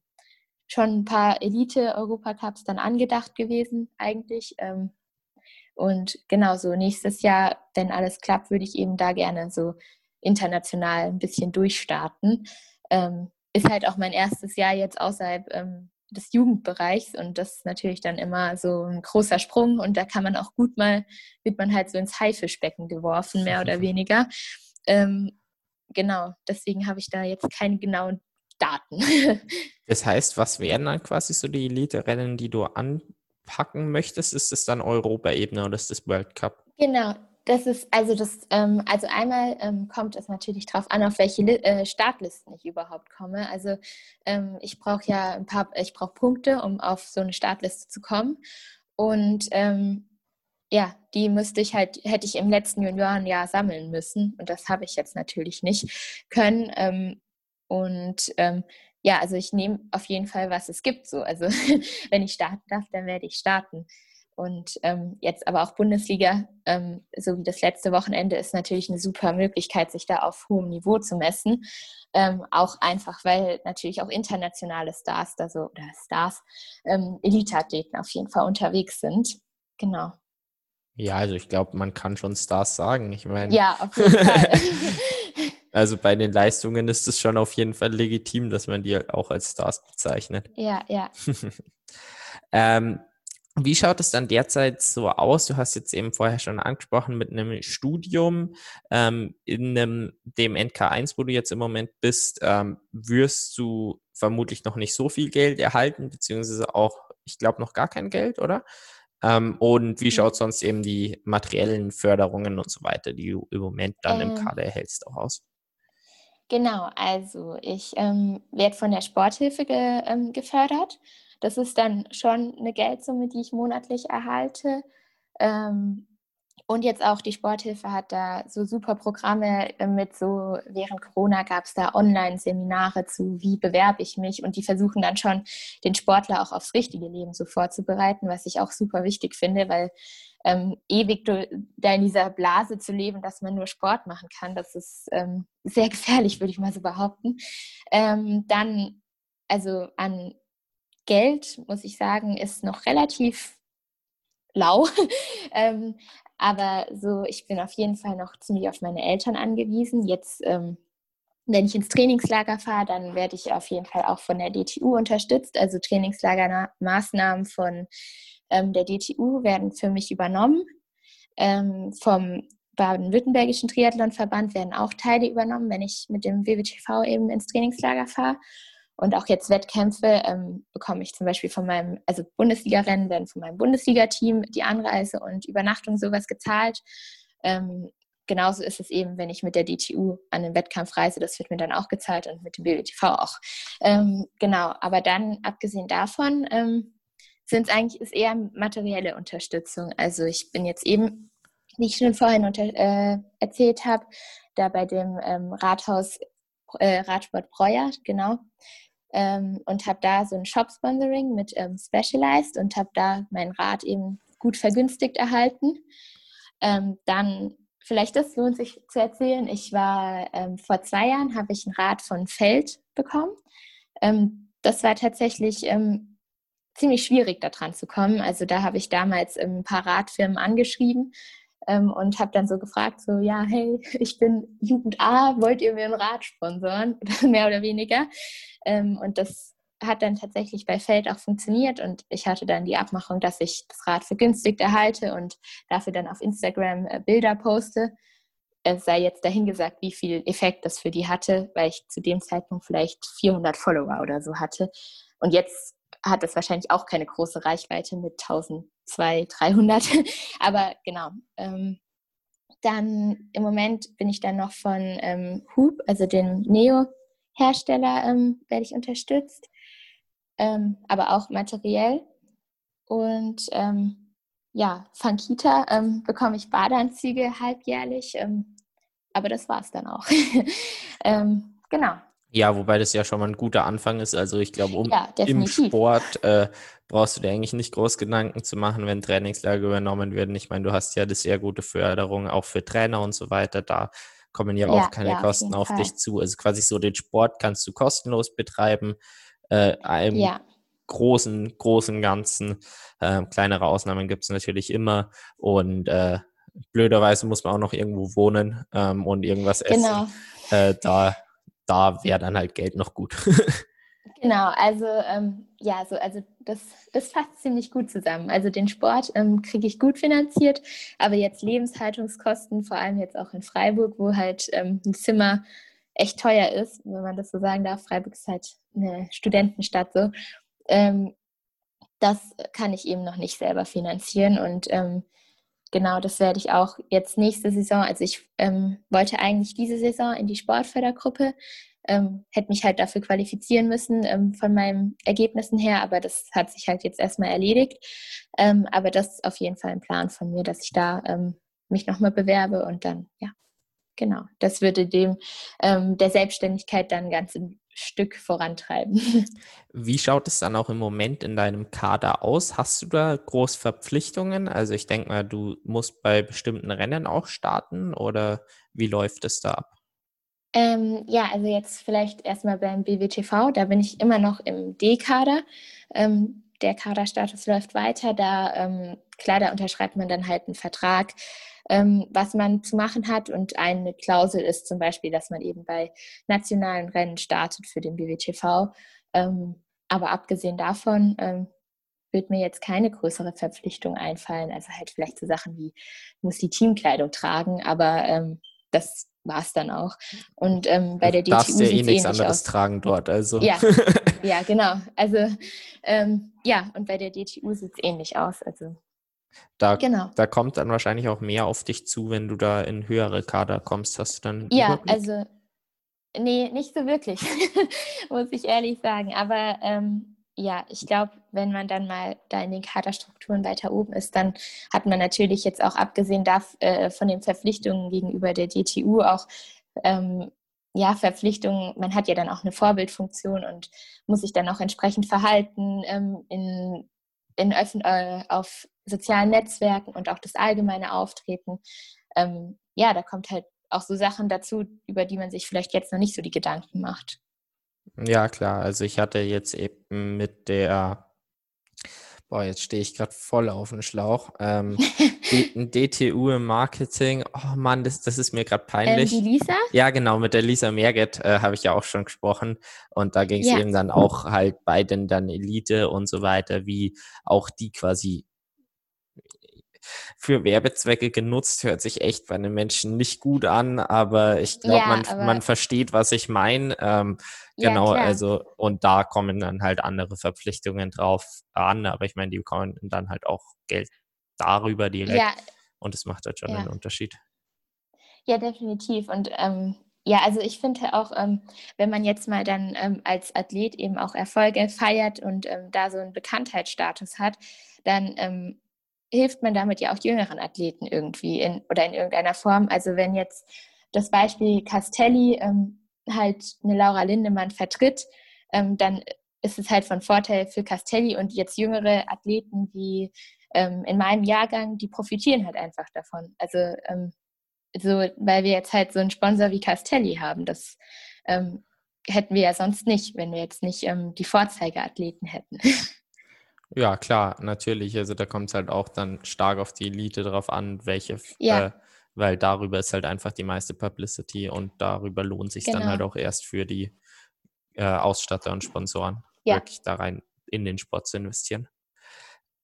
Speaker 2: schon ein paar Elite-Europacups dann angedacht gewesen, eigentlich. Ähm, und genau so nächstes Jahr, wenn alles klappt, würde ich eben da gerne so international ein bisschen durchstarten. Ähm, ist halt auch mein erstes Jahr jetzt außerhalb ähm, des Jugendbereichs und das ist natürlich dann immer so ein großer Sprung und da kann man auch gut mal, wird man halt so ins Haifischbecken geworfen, mehr oder [laughs] weniger. Ähm, genau, deswegen habe ich da jetzt keine genauen Daten. [laughs]
Speaker 1: das heißt, was wären dann quasi so die Elite-Rennen, die du anpacken möchtest? Ist es dann Europaebene oder ist das World Cup?
Speaker 2: Genau, das ist also das, ähm, also einmal ähm, kommt es natürlich darauf an, auf welche äh, Startlisten ich überhaupt komme. Also ähm, ich brauche ja ein paar, ich brauche Punkte, um auf so eine Startliste zu kommen. Und ähm, ja, die müsste ich halt, hätte ich im letzten Juniorenjahr sammeln müssen. Und das habe ich jetzt natürlich nicht können. Ähm, und ähm, ja, also ich nehme auf jeden Fall, was es gibt. So. Also [laughs] wenn ich starten darf, dann werde ich starten. Und ähm, jetzt aber auch Bundesliga, ähm, so wie das letzte Wochenende, ist natürlich eine super Möglichkeit, sich da auf hohem Niveau zu messen. Ähm, auch einfach, weil natürlich auch internationale Stars da so, oder Stars, ähm, Elite-Athleten auf jeden Fall unterwegs sind. Genau.
Speaker 1: Ja, also ich glaube, man kann schon Stars sagen. Ich meine.
Speaker 2: Ja, auf jeden Fall. [laughs]
Speaker 1: also bei den Leistungen ist es schon auf jeden Fall legitim, dass man die auch als Stars bezeichnet.
Speaker 2: Ja, ja. [laughs]
Speaker 1: ähm, wie schaut es dann derzeit so aus? Du hast jetzt eben vorher schon angesprochen mit einem Studium ähm, in einem, dem NK1, wo du jetzt im Moment bist, ähm, wirst du vermutlich noch nicht so viel Geld erhalten, beziehungsweise auch, ich glaube, noch gar kein Geld, oder? Ähm, und wie schaut sonst eben die materiellen Förderungen und so weiter, die du im Moment dann im ähm. Kader erhältst, auch aus?
Speaker 2: Genau, also ich ähm, werde von der Sporthilfe ge, ähm, gefördert das ist dann schon eine Geldsumme, die ich monatlich erhalte. Ähm, und jetzt auch die Sporthilfe hat da so super Programme äh, mit so, während Corona gab es da Online-Seminare zu, wie bewerbe ich mich und die versuchen dann schon den Sportler auch aufs richtige Leben so vorzubereiten, was ich auch super wichtig finde, weil ähm, ewig da in dieser Blase zu leben, dass man nur Sport machen kann, das ist ähm, sehr [laughs] gefährlich, würde ich mal so behaupten. Ähm, dann, also an Geld, muss ich sagen, ist noch relativ lau. [laughs] ähm, aber so, ich bin auf jeden Fall noch ziemlich auf meine Eltern angewiesen. Jetzt, ähm, wenn ich ins Trainingslager fahre, dann werde ich auf jeden Fall auch von der DTU unterstützt. Also Trainingslagermaßnahmen von ähm, der DTU werden für mich übernommen. Ähm, vom Baden-Württembergischen Triathlonverband werden auch Teile übernommen, wenn ich mit dem WWTV eben ins Trainingslager fahre. Und auch jetzt Wettkämpfe ähm, bekomme ich zum Beispiel von meinem, also Bundesliga-Rennen werden von meinem Bundesliga-Team die Anreise und Übernachtung sowas gezahlt. Ähm, genauso ist es eben, wenn ich mit der DTU an den Wettkampf reise, das wird mir dann auch gezahlt und mit dem BWTV auch. Ähm, genau, aber dann, abgesehen davon, ähm, sind es eigentlich ist eher materielle Unterstützung. Also ich bin jetzt eben, wie ich schon vorhin unter, äh, erzählt habe, da bei dem ähm, Rathaus äh, Radsport Breuer, genau, ähm, und habe da so ein Shop-Sponsoring mit ähm, Specialized und habe da mein Rad eben gut vergünstigt erhalten. Ähm, dann, vielleicht das lohnt sich zu erzählen, ich war ähm, vor zwei Jahren, habe ich ein Rad von Feld bekommen. Ähm, das war tatsächlich ähm, ziemlich schwierig, da dran zu kommen. Also da habe ich damals ein paar Radfirmen angeschrieben, ähm, und habe dann so gefragt, so, ja, hey, [laughs] ich bin Jugend A, wollt ihr mir ein Rad sponsoren? [laughs] Mehr oder weniger. Ähm, und das hat dann tatsächlich bei Feld auch funktioniert und ich hatte dann die Abmachung, dass ich das Rad vergünstigt erhalte und dafür dann auf Instagram äh, Bilder poste. Es sei jetzt dahingesagt, wie viel Effekt das für die hatte, weil ich zu dem Zeitpunkt vielleicht 400 Follower oder so hatte. Und jetzt hat das wahrscheinlich auch keine große Reichweite mit 1200, 300. [laughs] Aber genau. Ähm, dann im Moment bin ich dann noch von ähm, Hoop, also dem Neo-Hersteller, ähm, werde ich unterstützt, ähm, aber auch materiell. Und ähm, ja, von Kita ähm, bekomme ich Badeanzüge halbjährlich, aber das war es dann auch. [laughs] genau.
Speaker 1: Ja, wobei das ja schon mal ein guter Anfang ist. Also ich glaube, um ja, im Sport äh, brauchst du dir eigentlich nicht groß Gedanken zu machen, wenn Trainingslager übernommen werden. Ich meine, du hast ja eine sehr gute Förderung auch für Trainer und so weiter. Da kommen ja, ja auch keine ja, Kosten auf, auf dich zu. Also quasi so den Sport kannst du kostenlos betreiben. Äh, einem ja. großen, großen Ganzen. Äh, kleinere Ausnahmen gibt es natürlich immer. Und äh, blöderweise muss man auch noch irgendwo wohnen ähm, und irgendwas essen. Genau. Äh, da da wäre dann halt Geld noch gut. [laughs]
Speaker 2: genau, also ähm, ja, so, also das, das fasst ziemlich gut zusammen. Also den Sport ähm, kriege ich gut finanziert, aber jetzt Lebenshaltungskosten, vor allem jetzt auch in Freiburg, wo halt ähm, ein Zimmer echt teuer ist, wenn man das so sagen darf. Freiburg ist halt eine Studentenstadt so. Ähm, das kann ich eben noch nicht selber finanzieren und ähm, genau, das werde ich auch jetzt nächste Saison. Also ich ähm, wollte eigentlich diese Saison in die Sportfördergruppe, ähm, hätte mich halt dafür qualifizieren müssen ähm, von meinen Ergebnissen her, aber das hat sich halt jetzt erstmal erledigt. Ähm, aber das ist auf jeden Fall ein Plan von mir, dass ich da ähm, mich nochmal bewerbe und dann, ja, genau, das würde dem ähm, der Selbstständigkeit dann ganz Stück vorantreiben. [laughs]
Speaker 1: Wie schaut es dann auch im Moment in deinem Kader aus? Hast du da groß Verpflichtungen? Also ich denke mal, du musst bei bestimmten Rennen auch starten oder wie läuft es da ab?
Speaker 2: Ähm, ja, also jetzt vielleicht erstmal beim BWTV, da bin ich immer noch im D-Kader. Ähm, der Kaderstatus läuft weiter, da ähm, klar, da unterschreibt man dann halt einen Vertrag ähm, was man zu machen hat. Und eine Klausel ist zum Beispiel, dass man eben bei nationalen Rennen startet für den BWTV. Ähm, aber abgesehen davon ähm, wird mir jetzt keine größere Verpflichtung einfallen. Also halt vielleicht so Sachen wie, muss die Teamkleidung tragen, aber ähm, das war es dann auch. Und ähm, bei der DTU
Speaker 1: darfst ja eh nichts anderes aus. tragen dort, also.
Speaker 2: Ja, [laughs] ja genau. Also ähm, ja, und bei der DTU sieht es ähnlich aus. Also
Speaker 1: da, genau. da kommt dann wahrscheinlich auch mehr auf dich zu, wenn du da in höhere Kader kommst. Hast du dann.
Speaker 2: Ja, Überblick? also, nee, nicht so wirklich, [laughs] muss ich ehrlich sagen. Aber ähm, ja, ich glaube, wenn man dann mal da in den Kaderstrukturen weiter oben ist, dann hat man natürlich jetzt auch abgesehen darf, äh, von den Verpflichtungen gegenüber der DTU auch ähm, ja, Verpflichtungen, man hat ja dann auch eine Vorbildfunktion und muss sich dann auch entsprechend verhalten ähm, in, in äh, auf sozialen Netzwerken und auch das allgemeine Auftreten. Ähm, ja, da kommt halt auch so Sachen dazu, über die man sich vielleicht jetzt noch nicht so die Gedanken macht.
Speaker 1: Ja, klar. Also ich hatte jetzt eben mit der Boah, jetzt stehe ich gerade voll auf dem Schlauch. Ähm, [laughs] ein DTU im Marketing. Oh Mann, das, das ist mir gerade peinlich.
Speaker 2: Ähm, die Lisa?
Speaker 1: Ja, genau, mit der Lisa Merget äh, habe ich ja auch schon gesprochen. Und da ging es ja. eben dann auch halt bei den dann Elite und so weiter, wie auch die quasi für Werbezwecke genutzt, hört sich echt bei den Menschen nicht gut an, aber ich glaube, ja, man, man versteht, was ich meine. Ähm, genau, ja, also und da kommen dann halt andere Verpflichtungen drauf an, aber ich meine, die bekommen dann halt auch Geld darüber direkt ja. und es macht halt schon einen Unterschied.
Speaker 2: Ja, definitiv. Und ähm, ja, also ich finde auch, ähm, wenn man jetzt mal dann ähm, als Athlet eben auch Erfolge feiert und ähm, da so einen Bekanntheitsstatus hat, dann ähm, hilft man damit ja auch jüngeren Athleten irgendwie in, oder in irgendeiner Form. Also wenn jetzt das Beispiel Castelli ähm, halt eine Laura Lindemann vertritt, ähm, dann ist es halt von Vorteil für Castelli und jetzt jüngere Athleten wie ähm, in meinem Jahrgang, die profitieren halt einfach davon. Also ähm, so, weil wir jetzt halt so einen Sponsor wie Castelli haben, das ähm, hätten wir ja sonst nicht, wenn wir jetzt nicht ähm, die Vorzeigeathleten hätten. [laughs]
Speaker 1: Ja, klar, natürlich. Also da kommt es halt auch dann stark auf die Elite drauf an, welche, ja. äh, weil darüber ist halt einfach die meiste Publicity und darüber lohnt sich genau. dann halt auch erst für die äh, Ausstatter und Sponsoren, ja. wirklich da rein in den Sport zu investieren.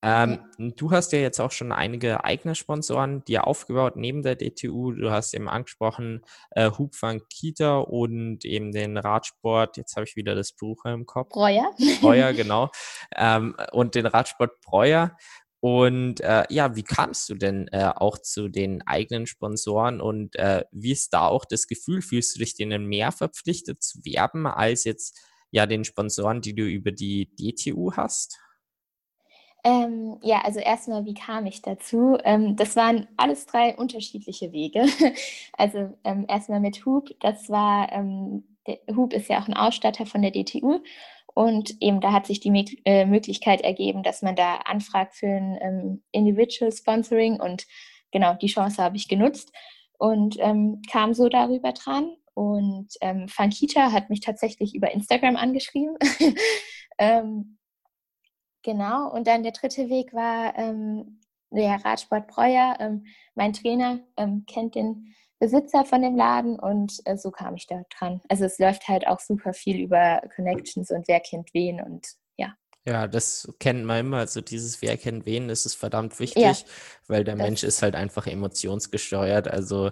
Speaker 1: Ähm. Du hast ja jetzt auch schon einige eigene Sponsoren dir aufgebaut neben der DTU. Du hast eben angesprochen äh, Hubfang Kita und eben den Radsport. Jetzt habe ich wieder das Buch im Kopf.
Speaker 2: Breuer.
Speaker 1: Breuer, [laughs] genau. Ähm, und den Radsport Breuer. Und äh, ja, wie kamst du denn äh, auch zu den eigenen Sponsoren und äh, wie ist da auch das Gefühl? Fühlst du dich denen mehr verpflichtet zu werben als jetzt ja den Sponsoren, die du über die DTU hast?
Speaker 2: Ähm, ja, also erstmal, wie kam ich dazu? Ähm, das waren alles drei unterschiedliche Wege. [laughs] also ähm, erstmal mit Hub, das war, ähm, Hub ist ja auch ein Ausstatter von der DTU und eben da hat sich die äh, Möglichkeit ergeben, dass man da anfragt für ein ähm, Individual Sponsoring und genau, die Chance habe ich genutzt und ähm, kam so darüber dran. Und Funkita hat mich tatsächlich über Instagram angeschrieben. [laughs] ähm, Genau, und dann der dritte Weg war ähm, der Radsport Breuer. Ähm, mein Trainer ähm, kennt den Besitzer von dem Laden und äh, so kam ich da dran. Also es läuft halt auch super viel über Connections und wer kennt wen und ja.
Speaker 1: Ja, das kennt man immer. Also dieses Wer kennt wen, ist es verdammt wichtig, ja, weil der Mensch ist halt einfach emotionsgesteuert. Also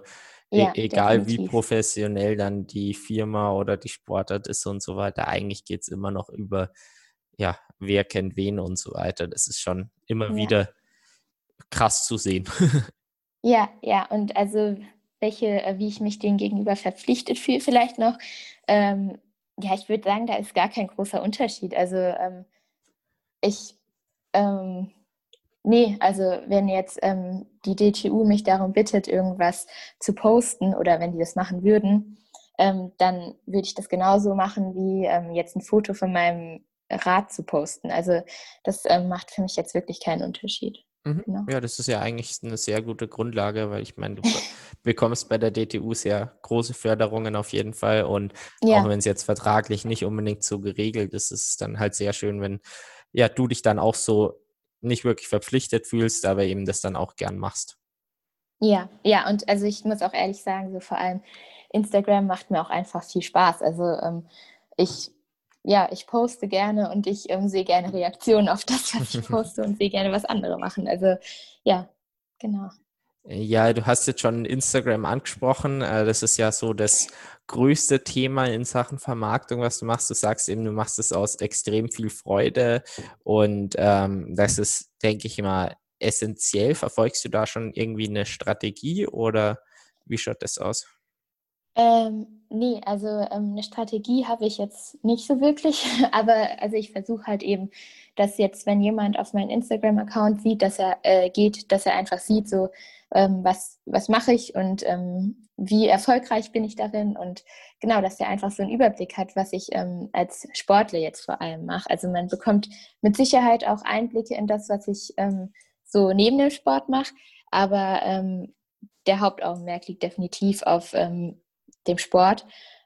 Speaker 1: e ja, egal definitiv. wie professionell dann die Firma oder die Sportart ist und so weiter, eigentlich geht es immer noch über ja, wer kennt wen und so weiter. Das ist schon immer ja. wieder krass zu sehen. [laughs]
Speaker 2: ja, ja, und also welche, äh, wie ich mich dem gegenüber verpflichtet fühle, vielleicht noch. Ähm, ja, ich würde sagen, da ist gar kein großer Unterschied. Also ähm, ich, ähm, nee, also wenn jetzt ähm, die DTU mich darum bittet, irgendwas zu posten oder wenn die das machen würden, ähm, dann würde ich das genauso machen wie ähm, jetzt ein Foto von meinem Rat zu posten. Also das ähm, macht für mich jetzt wirklich keinen Unterschied.
Speaker 1: Mhm. Genau. Ja, das ist ja eigentlich eine sehr gute Grundlage, weil ich meine, du [laughs] bekommst bei der DTU sehr große Förderungen auf jeden Fall und ja. auch wenn es jetzt vertraglich nicht unbedingt so geregelt ist, ist es dann halt sehr schön, wenn ja du dich dann auch so nicht wirklich verpflichtet fühlst, aber eben das dann auch gern machst.
Speaker 2: Ja, ja, und also ich muss auch ehrlich sagen, so vor allem Instagram macht mir auch einfach viel Spaß. Also ähm, ich ja, ich poste gerne und ich ähm, sehe gerne Reaktionen auf das, was ich [laughs] poste und sehe gerne, was andere machen. Also ja, genau.
Speaker 1: Ja, du hast jetzt schon Instagram angesprochen. Äh, das ist ja so das größte Thema in Sachen Vermarktung, was du machst. Du sagst eben, du machst es aus extrem viel Freude und ähm, das ist, denke ich immer, essentiell. Verfolgst du da schon irgendwie eine Strategie oder wie schaut das aus?
Speaker 2: Ähm, nee, also ähm, eine Strategie habe ich jetzt nicht so wirklich, [laughs] aber also ich versuche halt eben, dass jetzt, wenn jemand auf meinen Instagram-Account sieht, dass er äh, geht, dass er einfach sieht, so ähm, was, was mache ich und ähm, wie erfolgreich bin ich darin und genau, dass er einfach so einen Überblick hat, was ich ähm, als Sportler jetzt vor allem mache. Also man bekommt mit Sicherheit auch Einblicke in das, was ich ähm, so neben dem Sport mache, aber ähm, der Hauptaugenmerk liegt definitiv auf dem Sport.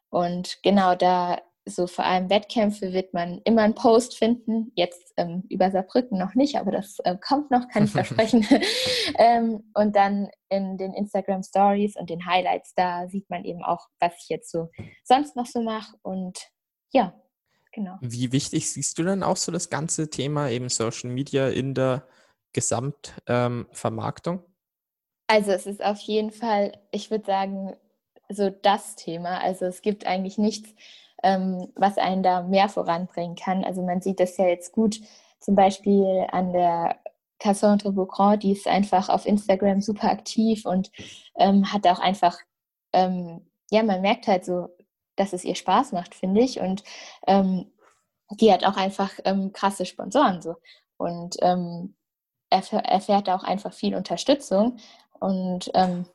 Speaker 2: Und genau da, so vor allem Wettkämpfe, wird man immer einen Post finden. Jetzt ähm, über Saarbrücken noch nicht, aber das äh, kommt noch, kann ich [laughs] versprechen. [laughs] ähm, und dann in den Instagram Stories und den Highlights, da sieht man eben auch, was ich jetzt so sonst noch so mache. Und ja, genau.
Speaker 1: Wie wichtig siehst du dann auch so das ganze Thema eben Social Media in der Gesamtvermarktung? Ähm,
Speaker 2: also es ist auf jeden Fall, ich würde sagen, so das Thema. Also es gibt eigentlich nichts, ähm, was einen da mehr voranbringen kann. Also man sieht das ja jetzt gut, zum Beispiel an der Cassandre Beaugrand, die ist einfach auf Instagram super aktiv und ähm, hat auch einfach, ähm, ja, man merkt halt so, dass es ihr Spaß macht, finde ich. Und ähm, die hat auch einfach ähm, krasse Sponsoren so. Und ähm, erfährt auch einfach viel Unterstützung. Und ähm,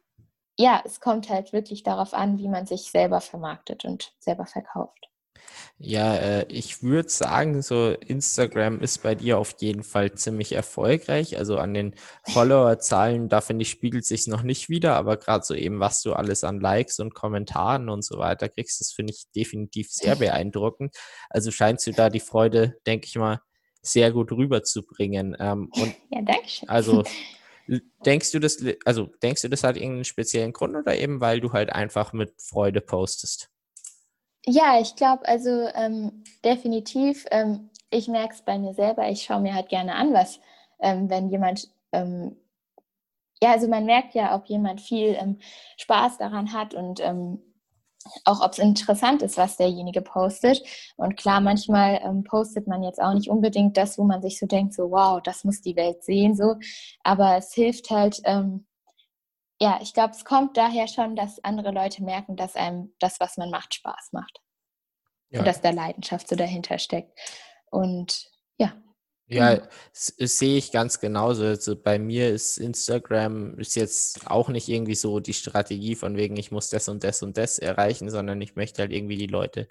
Speaker 2: ja, es kommt halt wirklich darauf an, wie man sich selber vermarktet und selber verkauft.
Speaker 1: Ja, äh, ich würde sagen, so Instagram ist bei dir auf jeden Fall ziemlich erfolgreich. Also an den Follower-Zahlen, da finde ich, spiegelt sich noch nicht wieder, aber gerade so eben, was du alles an Likes und Kommentaren und so weiter kriegst, das finde ich definitiv sehr [laughs] beeindruckend. Also scheinst du da die Freude, denke ich mal, sehr gut rüberzubringen. Ähm, und
Speaker 2: ja, danke schön.
Speaker 1: Also [laughs] Denkst du das, also denkst du, das hat irgendeinen speziellen Grund oder eben, weil du halt einfach mit Freude postest?
Speaker 2: Ja, ich glaube, also ähm, definitiv. Ähm, ich merke es bei mir selber. Ich schaue mir halt gerne an, was, ähm, wenn jemand, ähm, ja, also man merkt ja, ob jemand viel ähm, Spaß daran hat und ähm, auch ob es interessant ist, was derjenige postet. Und klar, manchmal ähm, postet man jetzt auch nicht unbedingt das, wo man sich so denkt, so wow, das muss die Welt sehen, so. Aber es hilft halt, ähm, ja, ich glaube, es kommt daher schon, dass andere Leute merken, dass einem das, was man macht, Spaß macht. Ja. Und dass da Leidenschaft so dahinter steckt. Und ja,
Speaker 1: ja, mhm. sehe ich ganz genauso. Also bei mir ist Instagram ist jetzt auch nicht irgendwie so die Strategie von wegen, ich muss das und das und das erreichen, sondern ich möchte halt irgendwie die Leute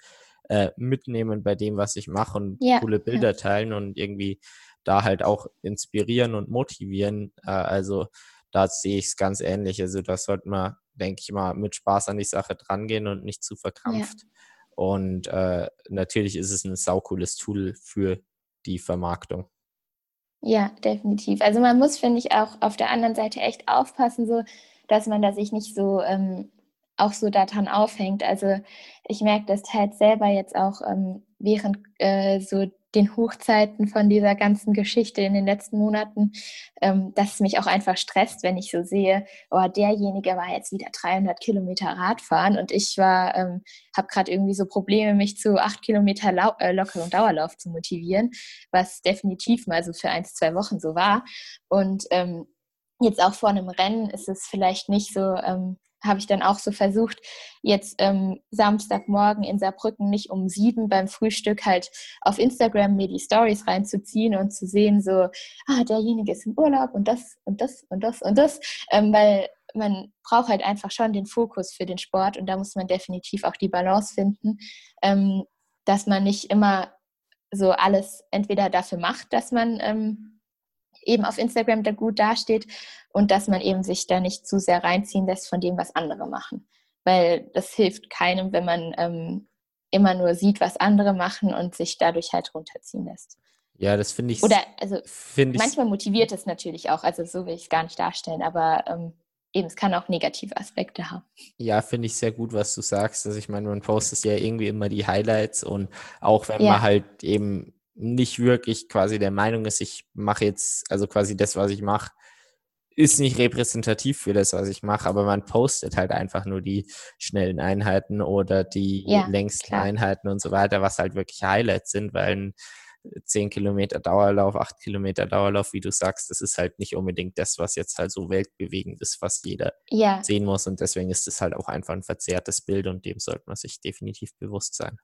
Speaker 1: äh, mitnehmen bei dem, was ich mache und ja, coole Bilder ja. teilen und irgendwie da halt auch inspirieren und motivieren. Äh, also da sehe ich es ganz ähnlich. Also da sollte man, denke ich mal, mit Spaß an die Sache drangehen und nicht zu verkrampft. Ja. Und äh, natürlich ist es ein saucooles Tool für die Vermarktung.
Speaker 2: Ja, definitiv. Also man muss, finde ich, auch auf der anderen Seite echt aufpassen, so dass man da sich nicht so ähm, auch so daran aufhängt. Also ich merke das halt selber jetzt auch ähm, während äh, so den Hochzeiten von dieser ganzen Geschichte in den letzten Monaten, ähm, dass es mich auch einfach stresst, wenn ich so sehe, oh, derjenige war jetzt wieder 300 Kilometer Radfahren und ich ähm, habe gerade irgendwie so Probleme, mich zu acht Kilometer Lau äh, lockeren Dauerlauf zu motivieren, was definitiv mal so für ein, zwei Wochen so war. Und ähm, jetzt auch vor einem Rennen ist es vielleicht nicht so ähm, habe ich dann auch so versucht, jetzt ähm, Samstagmorgen in Saarbrücken nicht um sieben beim Frühstück halt auf Instagram mir die Stories reinzuziehen und zu sehen, so, ah, derjenige ist im Urlaub und das und das und das und das, ähm, weil man braucht halt einfach schon den Fokus für den Sport und da muss man definitiv auch die Balance finden, ähm, dass man nicht immer so alles entweder dafür macht, dass man ähm, eben auf Instagram da gut dasteht und dass man eben sich da nicht zu sehr reinziehen lässt von dem, was andere machen. Weil das hilft keinem, wenn man ähm, immer nur sieht, was andere machen und sich dadurch halt runterziehen lässt.
Speaker 1: Ja, das finde ich.
Speaker 2: Oder also manchmal motiviert es natürlich auch, also so will ich es gar nicht darstellen, aber ähm, eben, es kann auch negative Aspekte haben.
Speaker 1: Ja, finde ich sehr gut, was du sagst. Also ich meine, man postet ja irgendwie immer die Highlights und auch wenn ja. man halt eben nicht wirklich quasi der Meinung ist, ich mache jetzt, also quasi das, was ich mache, ist nicht repräsentativ für das, was ich mache, aber man postet halt einfach nur die schnellen Einheiten oder die ja, längsten klar. Einheiten und so weiter, was halt wirklich Highlights sind, weil ein 10 Kilometer Dauerlauf, 8 Kilometer Dauerlauf, wie du sagst, das ist halt nicht unbedingt das, was jetzt halt so weltbewegend ist, was jeder ja. sehen muss. Und deswegen ist es halt auch einfach ein verzerrtes Bild und dem sollte man sich definitiv bewusst sein.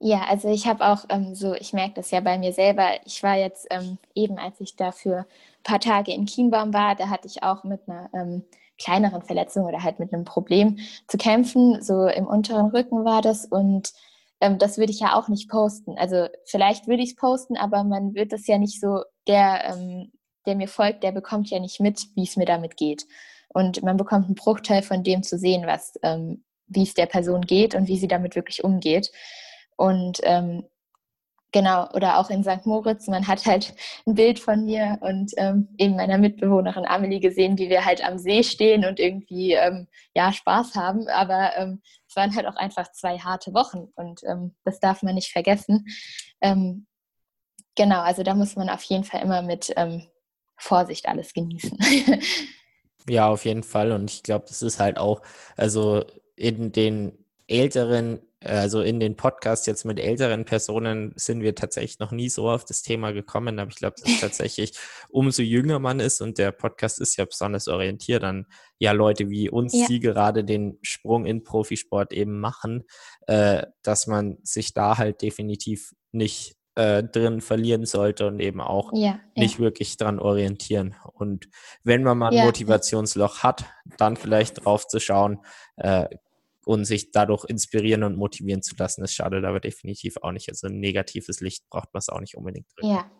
Speaker 2: Ja, also ich habe auch ähm, so, ich merke das ja bei mir selber. Ich war jetzt ähm, eben, als ich dafür ein paar Tage in Kienbaum war, da hatte ich auch mit einer ähm, kleineren Verletzung oder halt mit einem Problem zu kämpfen. So im unteren Rücken war das und ähm, das würde ich ja auch nicht posten. Also vielleicht würde ich es posten, aber man wird das ja nicht so, der, ähm, der mir folgt, der bekommt ja nicht mit, wie es mir damit geht. Und man bekommt einen Bruchteil von dem zu sehen, was, ähm, wie es der Person geht und wie sie damit wirklich umgeht. Und ähm, genau, oder auch in St. Moritz, man hat halt ein Bild von mir und ähm, eben meiner Mitbewohnerin Amelie gesehen, wie wir halt am See stehen und irgendwie ähm, ja Spaß haben. Aber ähm, es waren halt auch einfach zwei harte Wochen und ähm, das darf man nicht vergessen. Ähm, genau, also da muss man auf jeden Fall immer mit ähm, Vorsicht alles genießen. [laughs]
Speaker 1: ja, auf jeden Fall. Und ich glaube, das ist halt auch, also in den älteren also in den Podcast jetzt mit älteren Personen sind wir tatsächlich noch nie so auf das Thema gekommen, aber ich glaube, dass [laughs] tatsächlich umso jünger man ist und der Podcast ist ja besonders orientiert an ja Leute wie uns, ja. die gerade den Sprung in Profisport eben machen, äh, dass man sich da halt definitiv nicht äh, drin verlieren sollte und eben auch ja, nicht ja. wirklich dran orientieren. Und wenn man mal ein Motivationsloch hat, dann vielleicht drauf zu schauen, äh, und sich dadurch inspirieren und motivieren zu lassen, das schadet aber definitiv auch nicht. Also ein negatives Licht braucht man es auch nicht unbedingt
Speaker 2: drin. Ja,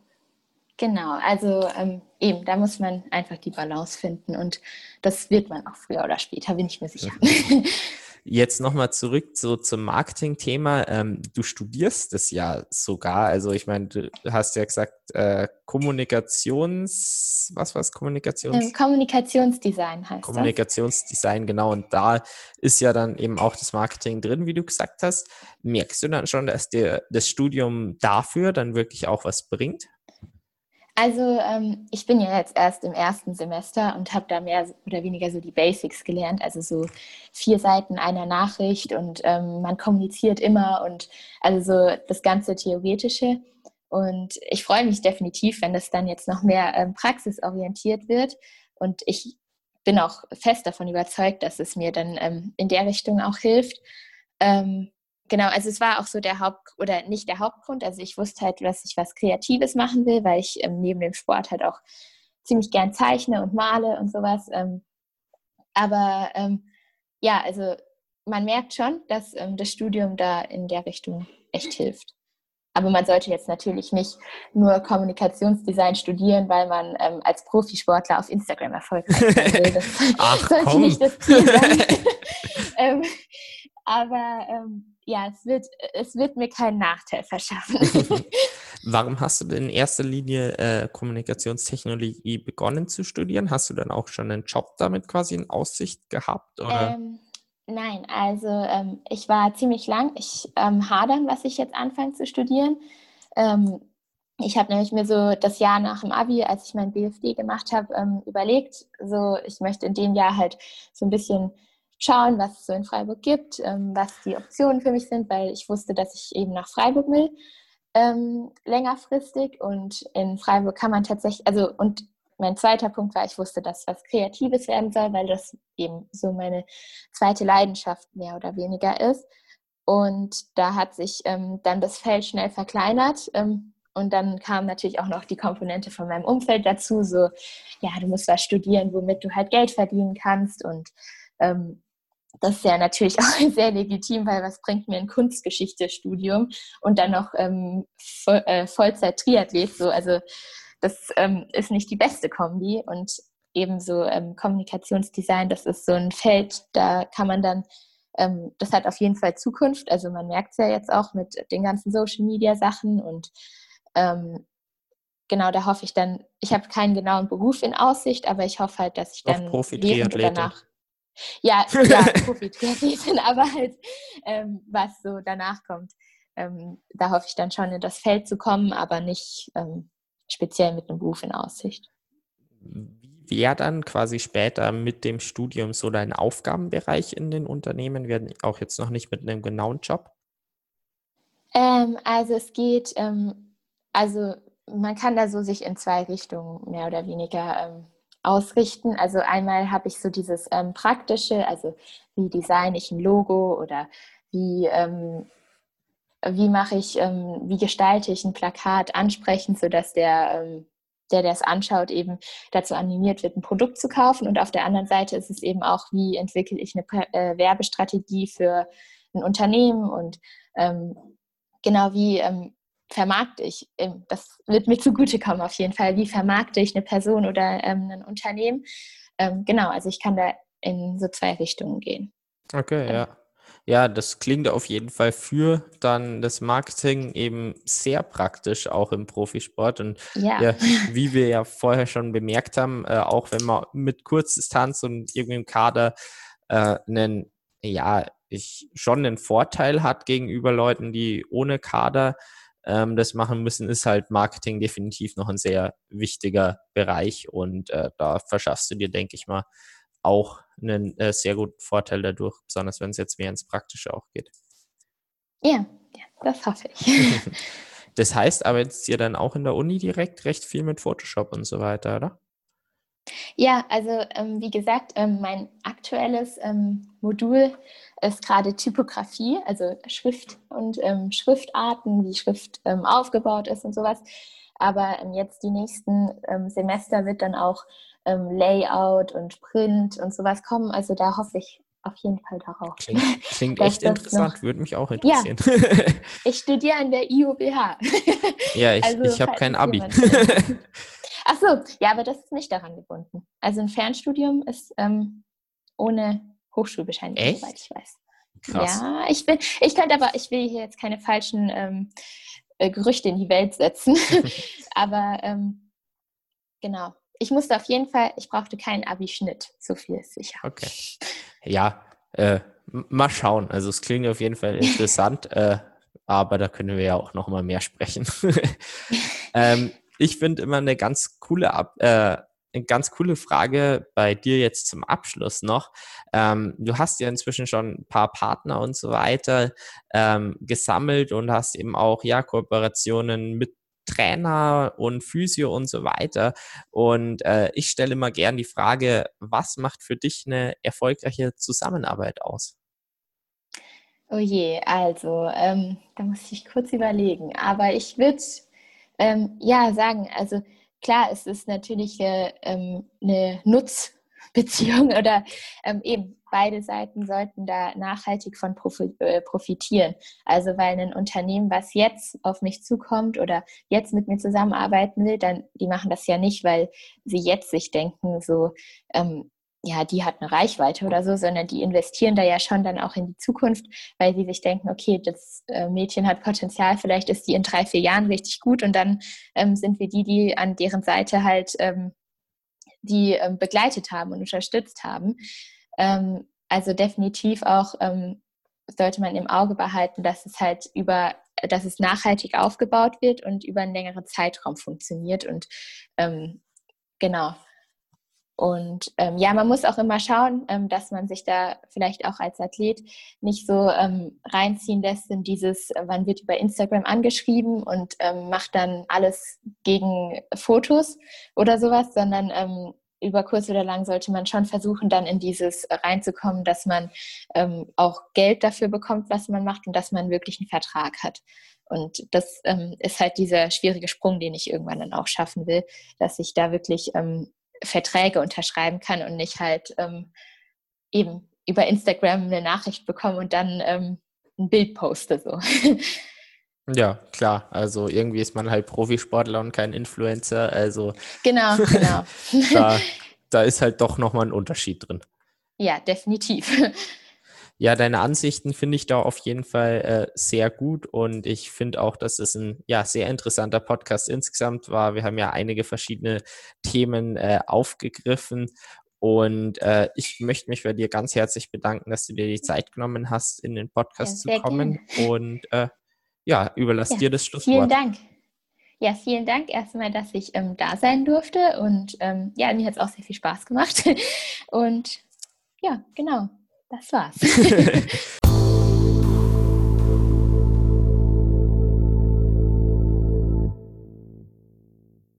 Speaker 2: genau. Also ähm, eben, da muss man einfach die Balance finden und das wird man auch früher oder später, bin ich mir sicher. [laughs]
Speaker 1: Jetzt nochmal zurück so zum Marketing-Thema. Ähm, du studierst es ja sogar. Also ich meine, du hast ja gesagt, äh, Kommunikations, was war es? Kommunikations?
Speaker 2: Ähm, Kommunikationsdesign heißt
Speaker 1: Kommunikationsdesign, das. genau. Und da ist ja dann eben auch das Marketing drin, wie du gesagt hast. Merkst du dann schon, dass dir das Studium dafür dann wirklich auch was bringt?
Speaker 2: Also ähm, ich bin ja jetzt erst im ersten Semester und habe da mehr oder weniger so die Basics gelernt, also so vier Seiten einer Nachricht und ähm, man kommuniziert immer und also so das ganze Theoretische. Und ich freue mich definitiv, wenn das dann jetzt noch mehr ähm, praxisorientiert wird. Und ich bin auch fest davon überzeugt, dass es mir dann ähm, in der Richtung auch hilft. Ähm, genau, also es war auch so der Haupt oder nicht der Hauptgrund. Also ich wusste halt, dass ich was Kreatives machen will, weil ich ähm, neben dem Sport halt auch ziemlich gern zeichne und male und sowas. Ähm, aber ähm, ja, also man merkt schon, dass ähm, das Studium da in der Richtung echt hilft. Aber man sollte jetzt natürlich nicht nur Kommunikationsdesign studieren, weil man ähm, als Profisportler auf Instagram erfolgreich sein will. Das [laughs] Ach, sollte komm. nicht das Ziel sein. [laughs] [laughs] ähm, aber ähm, ja, es wird, es wird mir keinen Nachteil verschaffen. [laughs] [laughs]
Speaker 1: Warum hast du denn in erster Linie äh, Kommunikationstechnologie begonnen zu studieren? Hast du dann auch schon einen Job damit quasi in Aussicht gehabt? Oder?
Speaker 2: Ähm, nein, also ähm, ich war ziemlich lang, ich ähm, hadern, was ich jetzt anfange zu studieren. Ähm, ich habe nämlich mir so das Jahr nach dem Abi, als ich mein BFD gemacht habe, ähm, überlegt, so ich möchte in dem Jahr halt so ein bisschen schauen, was es so in Freiburg gibt, ähm, was die Optionen für mich sind, weil ich wusste, dass ich eben nach Freiburg will, ähm, längerfristig. Und in Freiburg kann man tatsächlich, also und mein zweiter Punkt war, ich wusste, dass was Kreatives werden soll, weil das eben so meine zweite Leidenschaft mehr oder weniger ist. Und da hat sich ähm, dann das Feld schnell verkleinert. Ähm, und dann kam natürlich auch noch die Komponente von meinem Umfeld dazu, so, ja, du musst was studieren, womit du halt Geld verdienen kannst. Und ähm, das ist ja natürlich [laughs] auch sehr legitim, weil was bringt mir ein Kunstgeschichte-Studium und dann noch ähm, voll, äh, Vollzeit-Triathlet? So, also das ähm, ist nicht die beste Kombi und ebenso ähm, Kommunikationsdesign, das ist so ein Feld, da kann man dann, ähm, das hat auf jeden Fall Zukunft. Also man merkt es ja jetzt auch mit den ganzen Social-Media-Sachen und ähm, genau, da hoffe ich dann, ich habe keinen genauen Beruf in Aussicht, aber ich hoffe halt, dass ich dann oder danach ja, [laughs] ja, Profi-Triathletin, [laughs] aber halt, ähm, was so danach kommt. Ähm, da hoffe ich dann schon in das Feld zu kommen, aber nicht ähm, speziell mit einem Beruf in Aussicht.
Speaker 1: Wie wäre dann quasi später mit dem Studium so dein Aufgabenbereich in den Unternehmen? Werden auch jetzt noch nicht mit einem genauen Job?
Speaker 2: Ähm, also es geht ähm, also man kann da so sich in zwei Richtungen mehr oder weniger ähm, ausrichten. Also einmal habe ich so dieses ähm, praktische, also wie designe ich ein Logo oder wie, ähm, wie mache ich, ähm, wie gestalte ich ein Plakat ansprechend, sodass der, ähm, der, der es anschaut, eben dazu animiert wird, ein Produkt zu kaufen. Und auf der anderen Seite ist es eben auch, wie entwickle ich eine äh, Werbestrategie für ein Unternehmen und ähm, genau wie vermarkte ich, das wird mir zugutekommen auf jeden Fall, wie vermarkte ich eine Person oder ähm, ein Unternehmen. Ähm, genau, also ich kann da in so zwei Richtungen gehen.
Speaker 1: Okay, ja. Ja, das klingt auf jeden Fall für dann das Marketing eben sehr praktisch, auch im Profisport. Und ja, ja wie wir ja vorher schon bemerkt haben, äh, auch wenn man mit Kurzdistanz und irgendwie im Kader äh, einen, ja, ich schon einen Vorteil hat gegenüber Leuten, die ohne Kader ähm, das machen müssen, ist halt Marketing definitiv noch ein sehr wichtiger Bereich und äh, da verschaffst du dir, denke ich mal, auch einen äh, sehr guten Vorteil dadurch, besonders wenn es jetzt mehr ins Praktische auch geht.
Speaker 2: Ja, ja das hoffe ich. [laughs]
Speaker 1: das heißt jetzt ihr dann auch in der Uni direkt recht viel mit Photoshop und so weiter, oder?
Speaker 2: Ja, also ähm, wie gesagt, ähm, mein aktuelles ähm, Modul ist gerade Typografie, also Schrift und ähm, Schriftarten, wie Schrift ähm, aufgebaut ist und sowas. Aber ähm, jetzt die nächsten Semester wird dann auch Layout und Print und sowas kommen. Also da hoffe ich auf jeden Fall darauf.
Speaker 1: Klingt, [laughs] klingt echt interessant, noch... würde mich auch interessieren.
Speaker 2: Ja, [laughs] ich studiere an der IUBH.
Speaker 1: Ja, ich, also, ich habe kein Abi. [laughs]
Speaker 2: Ach so, ja, aber das ist nicht daran gebunden. Also ein Fernstudium ist ähm, ohne Hochschulbescheinigung,
Speaker 1: Echt?
Speaker 2: soweit ich weiß.
Speaker 1: Krass.
Speaker 2: Ja, ich will, ich könnte aber, ich will hier jetzt keine falschen ähm, äh, Gerüchte in die Welt setzen. [laughs] aber ähm, genau. Ich musste auf jeden Fall, ich brauchte keinen Abi-Schnitt, so viel ist sicher.
Speaker 1: Okay. Ja, äh, mal schauen. Also es klingt auf jeden Fall [laughs] interessant, äh, aber da können wir ja auch noch mal mehr sprechen. [laughs] ähm, ich finde immer eine ganz coole, äh, eine ganz coole Frage bei dir jetzt zum Abschluss noch. Ähm, du hast ja inzwischen schon ein paar Partner und so weiter ähm, gesammelt und hast eben auch ja Kooperationen mit Trainer und Physio und so weiter. Und äh, ich stelle immer gern die Frage, was macht für dich eine erfolgreiche Zusammenarbeit aus?
Speaker 2: Oh je, also ähm, da muss ich kurz überlegen. Aber ich würde ähm, ja, sagen, also klar, es ist natürlich äh, ähm, eine Nutzbeziehung [laughs] oder ähm, eben beide Seiten sollten da nachhaltig von äh, profitieren. Also weil ein Unternehmen, was jetzt auf mich zukommt oder jetzt mit mir zusammenarbeiten will, dann die machen das ja nicht, weil sie jetzt sich denken, so ähm, ja, die hat eine Reichweite oder so, sondern die investieren da ja schon dann auch in die Zukunft, weil sie sich denken, okay, das äh, Mädchen hat Potenzial, vielleicht ist die in drei, vier Jahren richtig gut und dann ähm, sind wir die, die an deren Seite halt ähm, die ähm, begleitet haben und unterstützt haben. Ähm, also definitiv auch ähm, sollte man im Auge behalten, dass es halt über, dass es nachhaltig aufgebaut wird und über einen längeren Zeitraum funktioniert und ähm, genau. Und ähm, ja, man muss auch immer schauen, ähm, dass man sich da vielleicht auch als Athlet nicht so ähm, reinziehen lässt in dieses, äh, man wird über Instagram angeschrieben und ähm, macht dann alles gegen Fotos oder sowas, sondern ähm, über kurz oder lang sollte man schon versuchen, dann in dieses reinzukommen, dass man ähm, auch Geld dafür bekommt, was man macht und dass man wirklich einen Vertrag hat. Und das ist halt dieser schwierige Sprung, den ich irgendwann dann auch schaffen will, dass ich da wirklich Verträge unterschreiben kann und nicht halt ähm, eben über Instagram eine Nachricht bekomme und dann ähm, ein Bild poste. So.
Speaker 1: Ja, klar. Also irgendwie ist man halt Profisportler und kein Influencer. Also
Speaker 2: genau, genau. [laughs]
Speaker 1: da, da ist halt doch nochmal ein Unterschied drin.
Speaker 2: Ja, definitiv.
Speaker 1: Ja, deine Ansichten finde ich da auf jeden Fall äh, sehr gut und ich finde auch, dass es ein ja, sehr interessanter Podcast insgesamt war. Wir haben ja einige verschiedene Themen äh, aufgegriffen und äh, ich möchte mich bei dir ganz herzlich bedanken, dass du dir die Zeit genommen hast, in den Podcast ja, zu kommen gerne. und äh, ja, überlass ja, dir das Schlusswort.
Speaker 2: Vielen Dank. Ja, vielen Dank erstmal, dass ich ähm, da sein durfte und ähm, ja, mir hat es auch sehr viel Spaß gemacht [laughs] und ja, genau. Das war's. [laughs] [laughs]